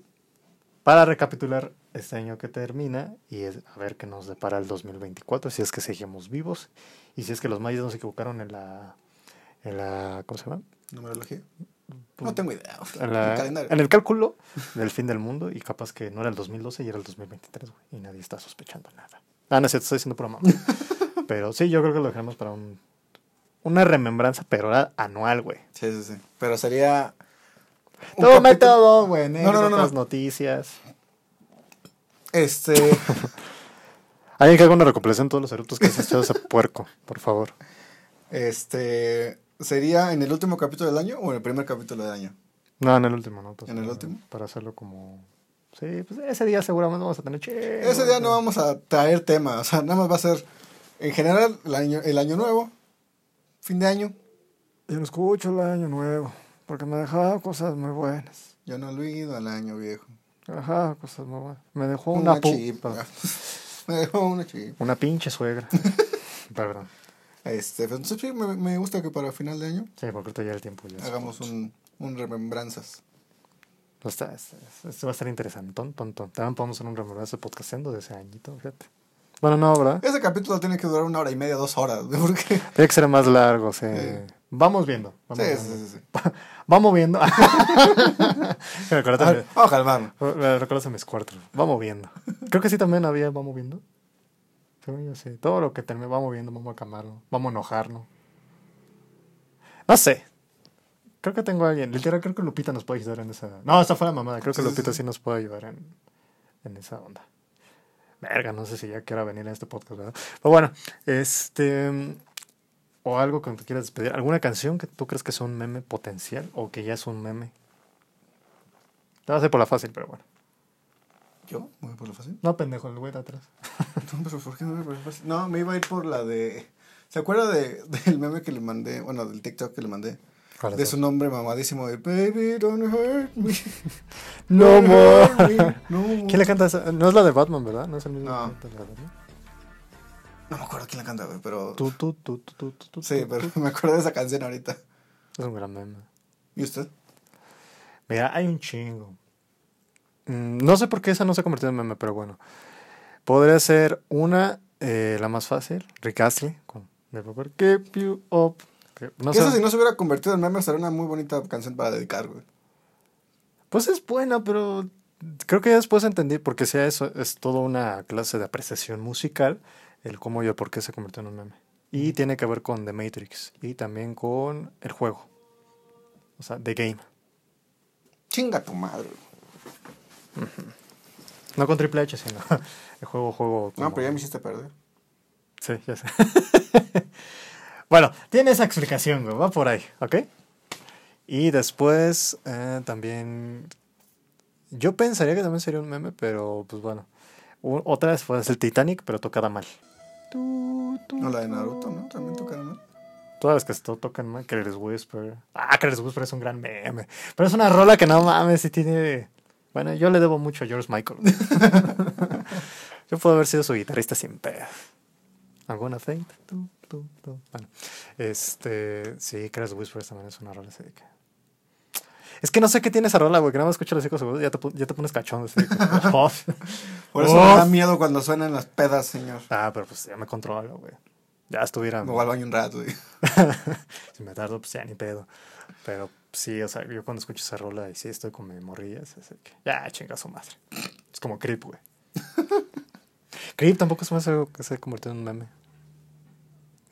Para recapitular este año que termina y es, a ver qué nos depara el 2024, si es que seguimos vivos y si es que los mayas no se equivocaron en la, en la ¿cómo se llama? Numerología. No tengo idea. En, el en, el cálculo del fin del mundo y capaz que no era el 2012 y era el 2023, güey. Y nadie está sospechando nada. Ah, no, te estoy diciendo pura mamá. Pero sí, yo creo que lo dejamos para un una remembranza, pero anual, güey. Sí, sí, sí. Pero sería. Todo método, güey. No, no, no, no. noticias. Este. Alguien que haga una recopilación de todos los eructos que has echado ese puerco, por favor. Este. ¿Sería en el último capítulo del año o en el primer capítulo del año? No, en el último, ¿no? ¿En el último? Para hacerlo como. Sí, pues ese día seguramente vamos a tener Ese día no vamos a traer tema, o sea, nada más va a ser. En general, el año, el año nuevo, fin de año. Yo no escucho el año nuevo, porque me dejaba cosas muy buenas. Yo no olvido el año viejo. Me dejaba cosas muy buenas. Me dejó una, una me dejó una chipa. Una pinche suegra. Perdón. Este, pues, sí, me, me, gusta que para final de año. Sí, porque ahorita ya el tiempo ya Hagamos un, un remembranzas. Está, esto va a estar interesante, tonto. También podemos hacer un remembranza podcastendo de ese añito, fíjate. Bueno, no, ¿verdad? Ese capítulo tiene que durar una hora y media, dos horas. Porque... Tiene que ser más largo, sí. Vamos viendo. Vamos sí, viendo. sí, sí, Vamos viendo. Recuérdate. Vamos a calmarnos. Recuérdate mis cuartos. Vamos viendo. Creo que sí también había Vamos viendo. Sí, Todo lo que termine, vamos viendo, vamos a calmarlo. Vamos a enojarnos. No sé. Creo que tengo a alguien. Literal, creo que Lupita nos puede ayudar en esa. No, esa fue la mamada. Creo que Lupita sí, nos puede ayudar en, en esa onda. Verga, no sé si ya quiera venir a este podcast, ¿verdad? Pero bueno, este. O algo que te quieras despedir. ¿Alguna canción que tú crees que es un meme potencial o que ya es un meme? Te vas a hacer por la fácil, pero bueno. ¿Yo? ¿Voy por la fácil? No, pendejo, el güey de atrás. no, pero ¿por qué no voy por la fácil? No, me iba a ir por la de. ¿Se acuerda de, del meme que le mandé? Bueno, del TikTok que le mandé de su nombre mamadísimo de Baby, don't hurt me. no, more. ¿Quién le canta esa? No es la de Batman, ¿verdad? No es el mismo. No. no me acuerdo quién la canta, güey, pero. Tú, tú, tú, tú, tú, tú, sí, pero me acuerdo de esa canción ahorita. Es un gran meme. ¿Y usted? Mira, hay un chingo. Mm, no sé por qué esa no se ha convertido en meme, pero bueno. Podría ser una, eh, la más fácil, Rick Astley, con Never Keep You Up. No sé. si no se hubiera convertido en meme sería una muy bonita canción para dedicar, güey. Pues es buena, pero creo que ya después entendí, porque sea eso, es toda una clase de apreciación musical, el cómo y el por qué se convirtió en un meme. Y tiene que ver con The Matrix y también con el juego. O sea, The Game. Chinga tu madre. No con Triple H, sino el juego, juego. No, pero ya me hiciste perder. Sí, ya sé. bueno, tiene esa explicación, güey. Va por ahí, ¿ok? Y después eh, también. Yo pensaría que también sería un meme, pero pues bueno. U- otra vez fue el Titanic, pero tocada mal. No, la de. Naruto, ¿no? También tocaron mal. Todas las que esto tocan mal. Careless Whisper. Ah, Careless Whisper es un gran meme. Pero es una rola que no mames, si tiene. Bueno, yo le debo mucho a George Michael. yo puedo haber sido su guitarrista sin pedo. I'm gonna think. Bueno, este. Sí, Careless Whisper también es una rola así de que. Es que no sé qué tiene esa rola, güey, que nada más escucho los cinco segundos y ya te, pu- ya te pones cachondo. así. Por eso me da miedo cuando suenan las pedas, señor. Ah, pero pues ya me controlo, güey. Ya estuviera. Me voy al baño un rato. y- si me tardo, pues ya ni pedo. Pero sí, o sea, yo cuando escucho esa rola y sí estoy con mi morrillas, es de que ya chinga su madre. Es como Creep, güey. Creep tampoco se me hace algo que se convirtió en un meme.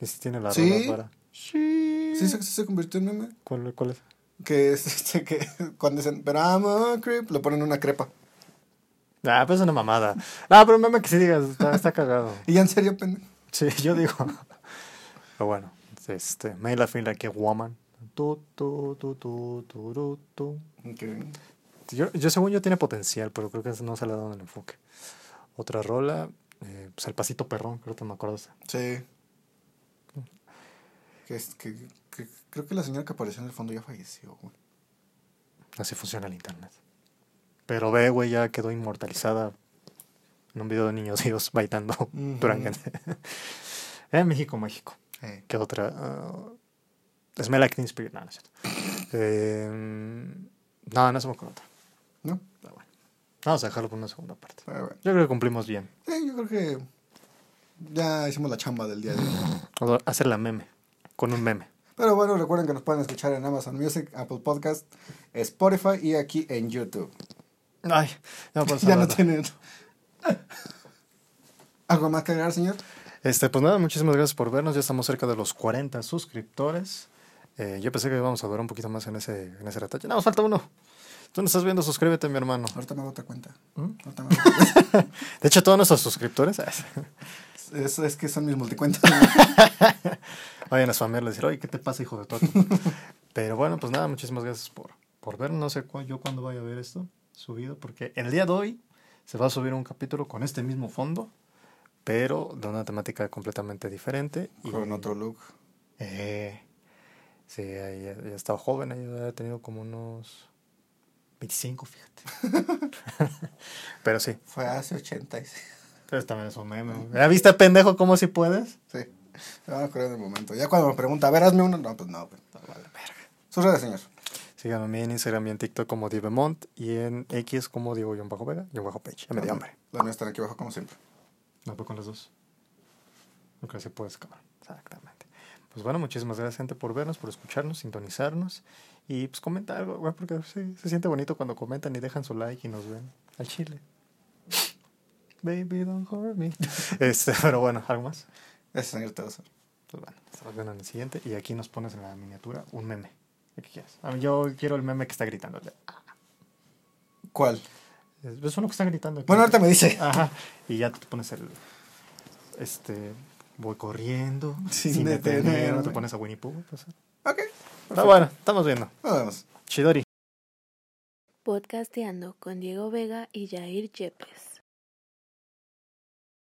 Y si tiene la ¿Sí? rola para. Sí. ¿Sí se, sí se convirtió en meme? ¿Cuál, cuál es? Que es este que cuando dicen, pero I'm a creep, le ponen una crepa. Ah, pues es una mamada. Ah, pero un meme que sí digas, está, está cagado. Y ya en serio, pendejo. Sí, yo digo. Pero bueno, este, Made I Feel Like a Woman. Tu, tu, tu, tu, tu, tu, tu. Ok. Yo, yo según yo tiene potencial, pero creo que no se le ha dado el enfoque. Otra rola, eh, pues el pasito perrón, creo que me acuerdo. Sí. Que es, que, que- creo que la señora que apareció en el fondo ya falleció, güey. Así funciona el internet. Pero ve, güey, ya quedó inmortalizada en un video de niños Dios bailando Ujú. Duranguense. en México, México. Eh, ¿Qué otra? Uh, Smell Like Teen Spirit. No, no es cierto. Eh, no, no se me ocurre otra. ¿No? Pero bueno. Vamos a dejarlo por una segunda parte. Pero bueno. Yo creo que cumplimos bien. Sí, yo creo que ya hicimos la chamba del día de hoy. Hacer la meme. Con un meme. Pero bueno, recuerden que nos pueden escuchar en Amazon Music, Apple Podcast, Spotify y aquí en YouTube. Ay, ya, no tienen. ¿Algo más que agregar, señor? Este, pues nada, muchísimas gracias por vernos. Ya estamos cerca de los 40 suscriptores. Eh, yo pensé que íbamos a durar un poquito más en ese, en ese retache. No, nos falta uno. Tú nos estás viendo, suscríbete, mi hermano. Ahorita me hago otra cuenta. ¿Mm? Ahorita me hago otra cuenta. De hecho, todos nuestros suscriptores Eso es que son mis multicuentas. vayan a spamearle y decir, oye, ¿qué te pasa, hijo de todo? Pero bueno, pues nada, muchísimas gracias por, por ver. No sé cu- yo cuándo vaya a ver esto subido, porque el día de hoy se va a subir un capítulo con este mismo fondo, pero de una temática completamente diferente. y- Con otro look. Eh, sí, ahí ya, ya estaba joven, ahí había tenido como unos 25, fíjate. Pero sí, Fue hace 86. Pero también es un meme. ¿Ya viste, pendejo, cómo si puedes? Sí. Se van a acordar en el momento. Ya cuando me pregunta, a ver, hazme uno. No, pues no. Pues, no, vale, verga. Sus redes, señor. Síganme a mí en Instagram y en TikTok como Divemont y en X como Diego-Vega y bajo page. Ya me dio hambre. Las mías están aquí abajo como siempre. No puedo con las dos. No creo que se puede. Exactamente. Pues bueno, muchísimas gracias, gente, por vernos, por escucharnos, sintonizarnos y pues comentar algo, güey, porque sí, se siente bonito cuando comentan y dejan su like y nos ven al chile. Baby, don't hurt me. Este, pero bueno, ¿algo más? Ese señor te va a hacer. Pues bueno, estamos viendo en el siguiente y aquí nos pones en la miniatura un meme. ¿Qué quieres? A mí yo quiero el meme que está gritando. ¿Cuál? Es uno que está gritando. aquí. Bueno, ahorita me dice. Ajá. Y ya te pones el. Este. Voy corriendo. Sin Sin, detenerme. detenerme. Te pones a Winnie Pooh. Pues. Ok. Pero bueno, estamos viendo. Nos vemos. Chidori. Podcasteando con Diego Vega y Jair Yepes.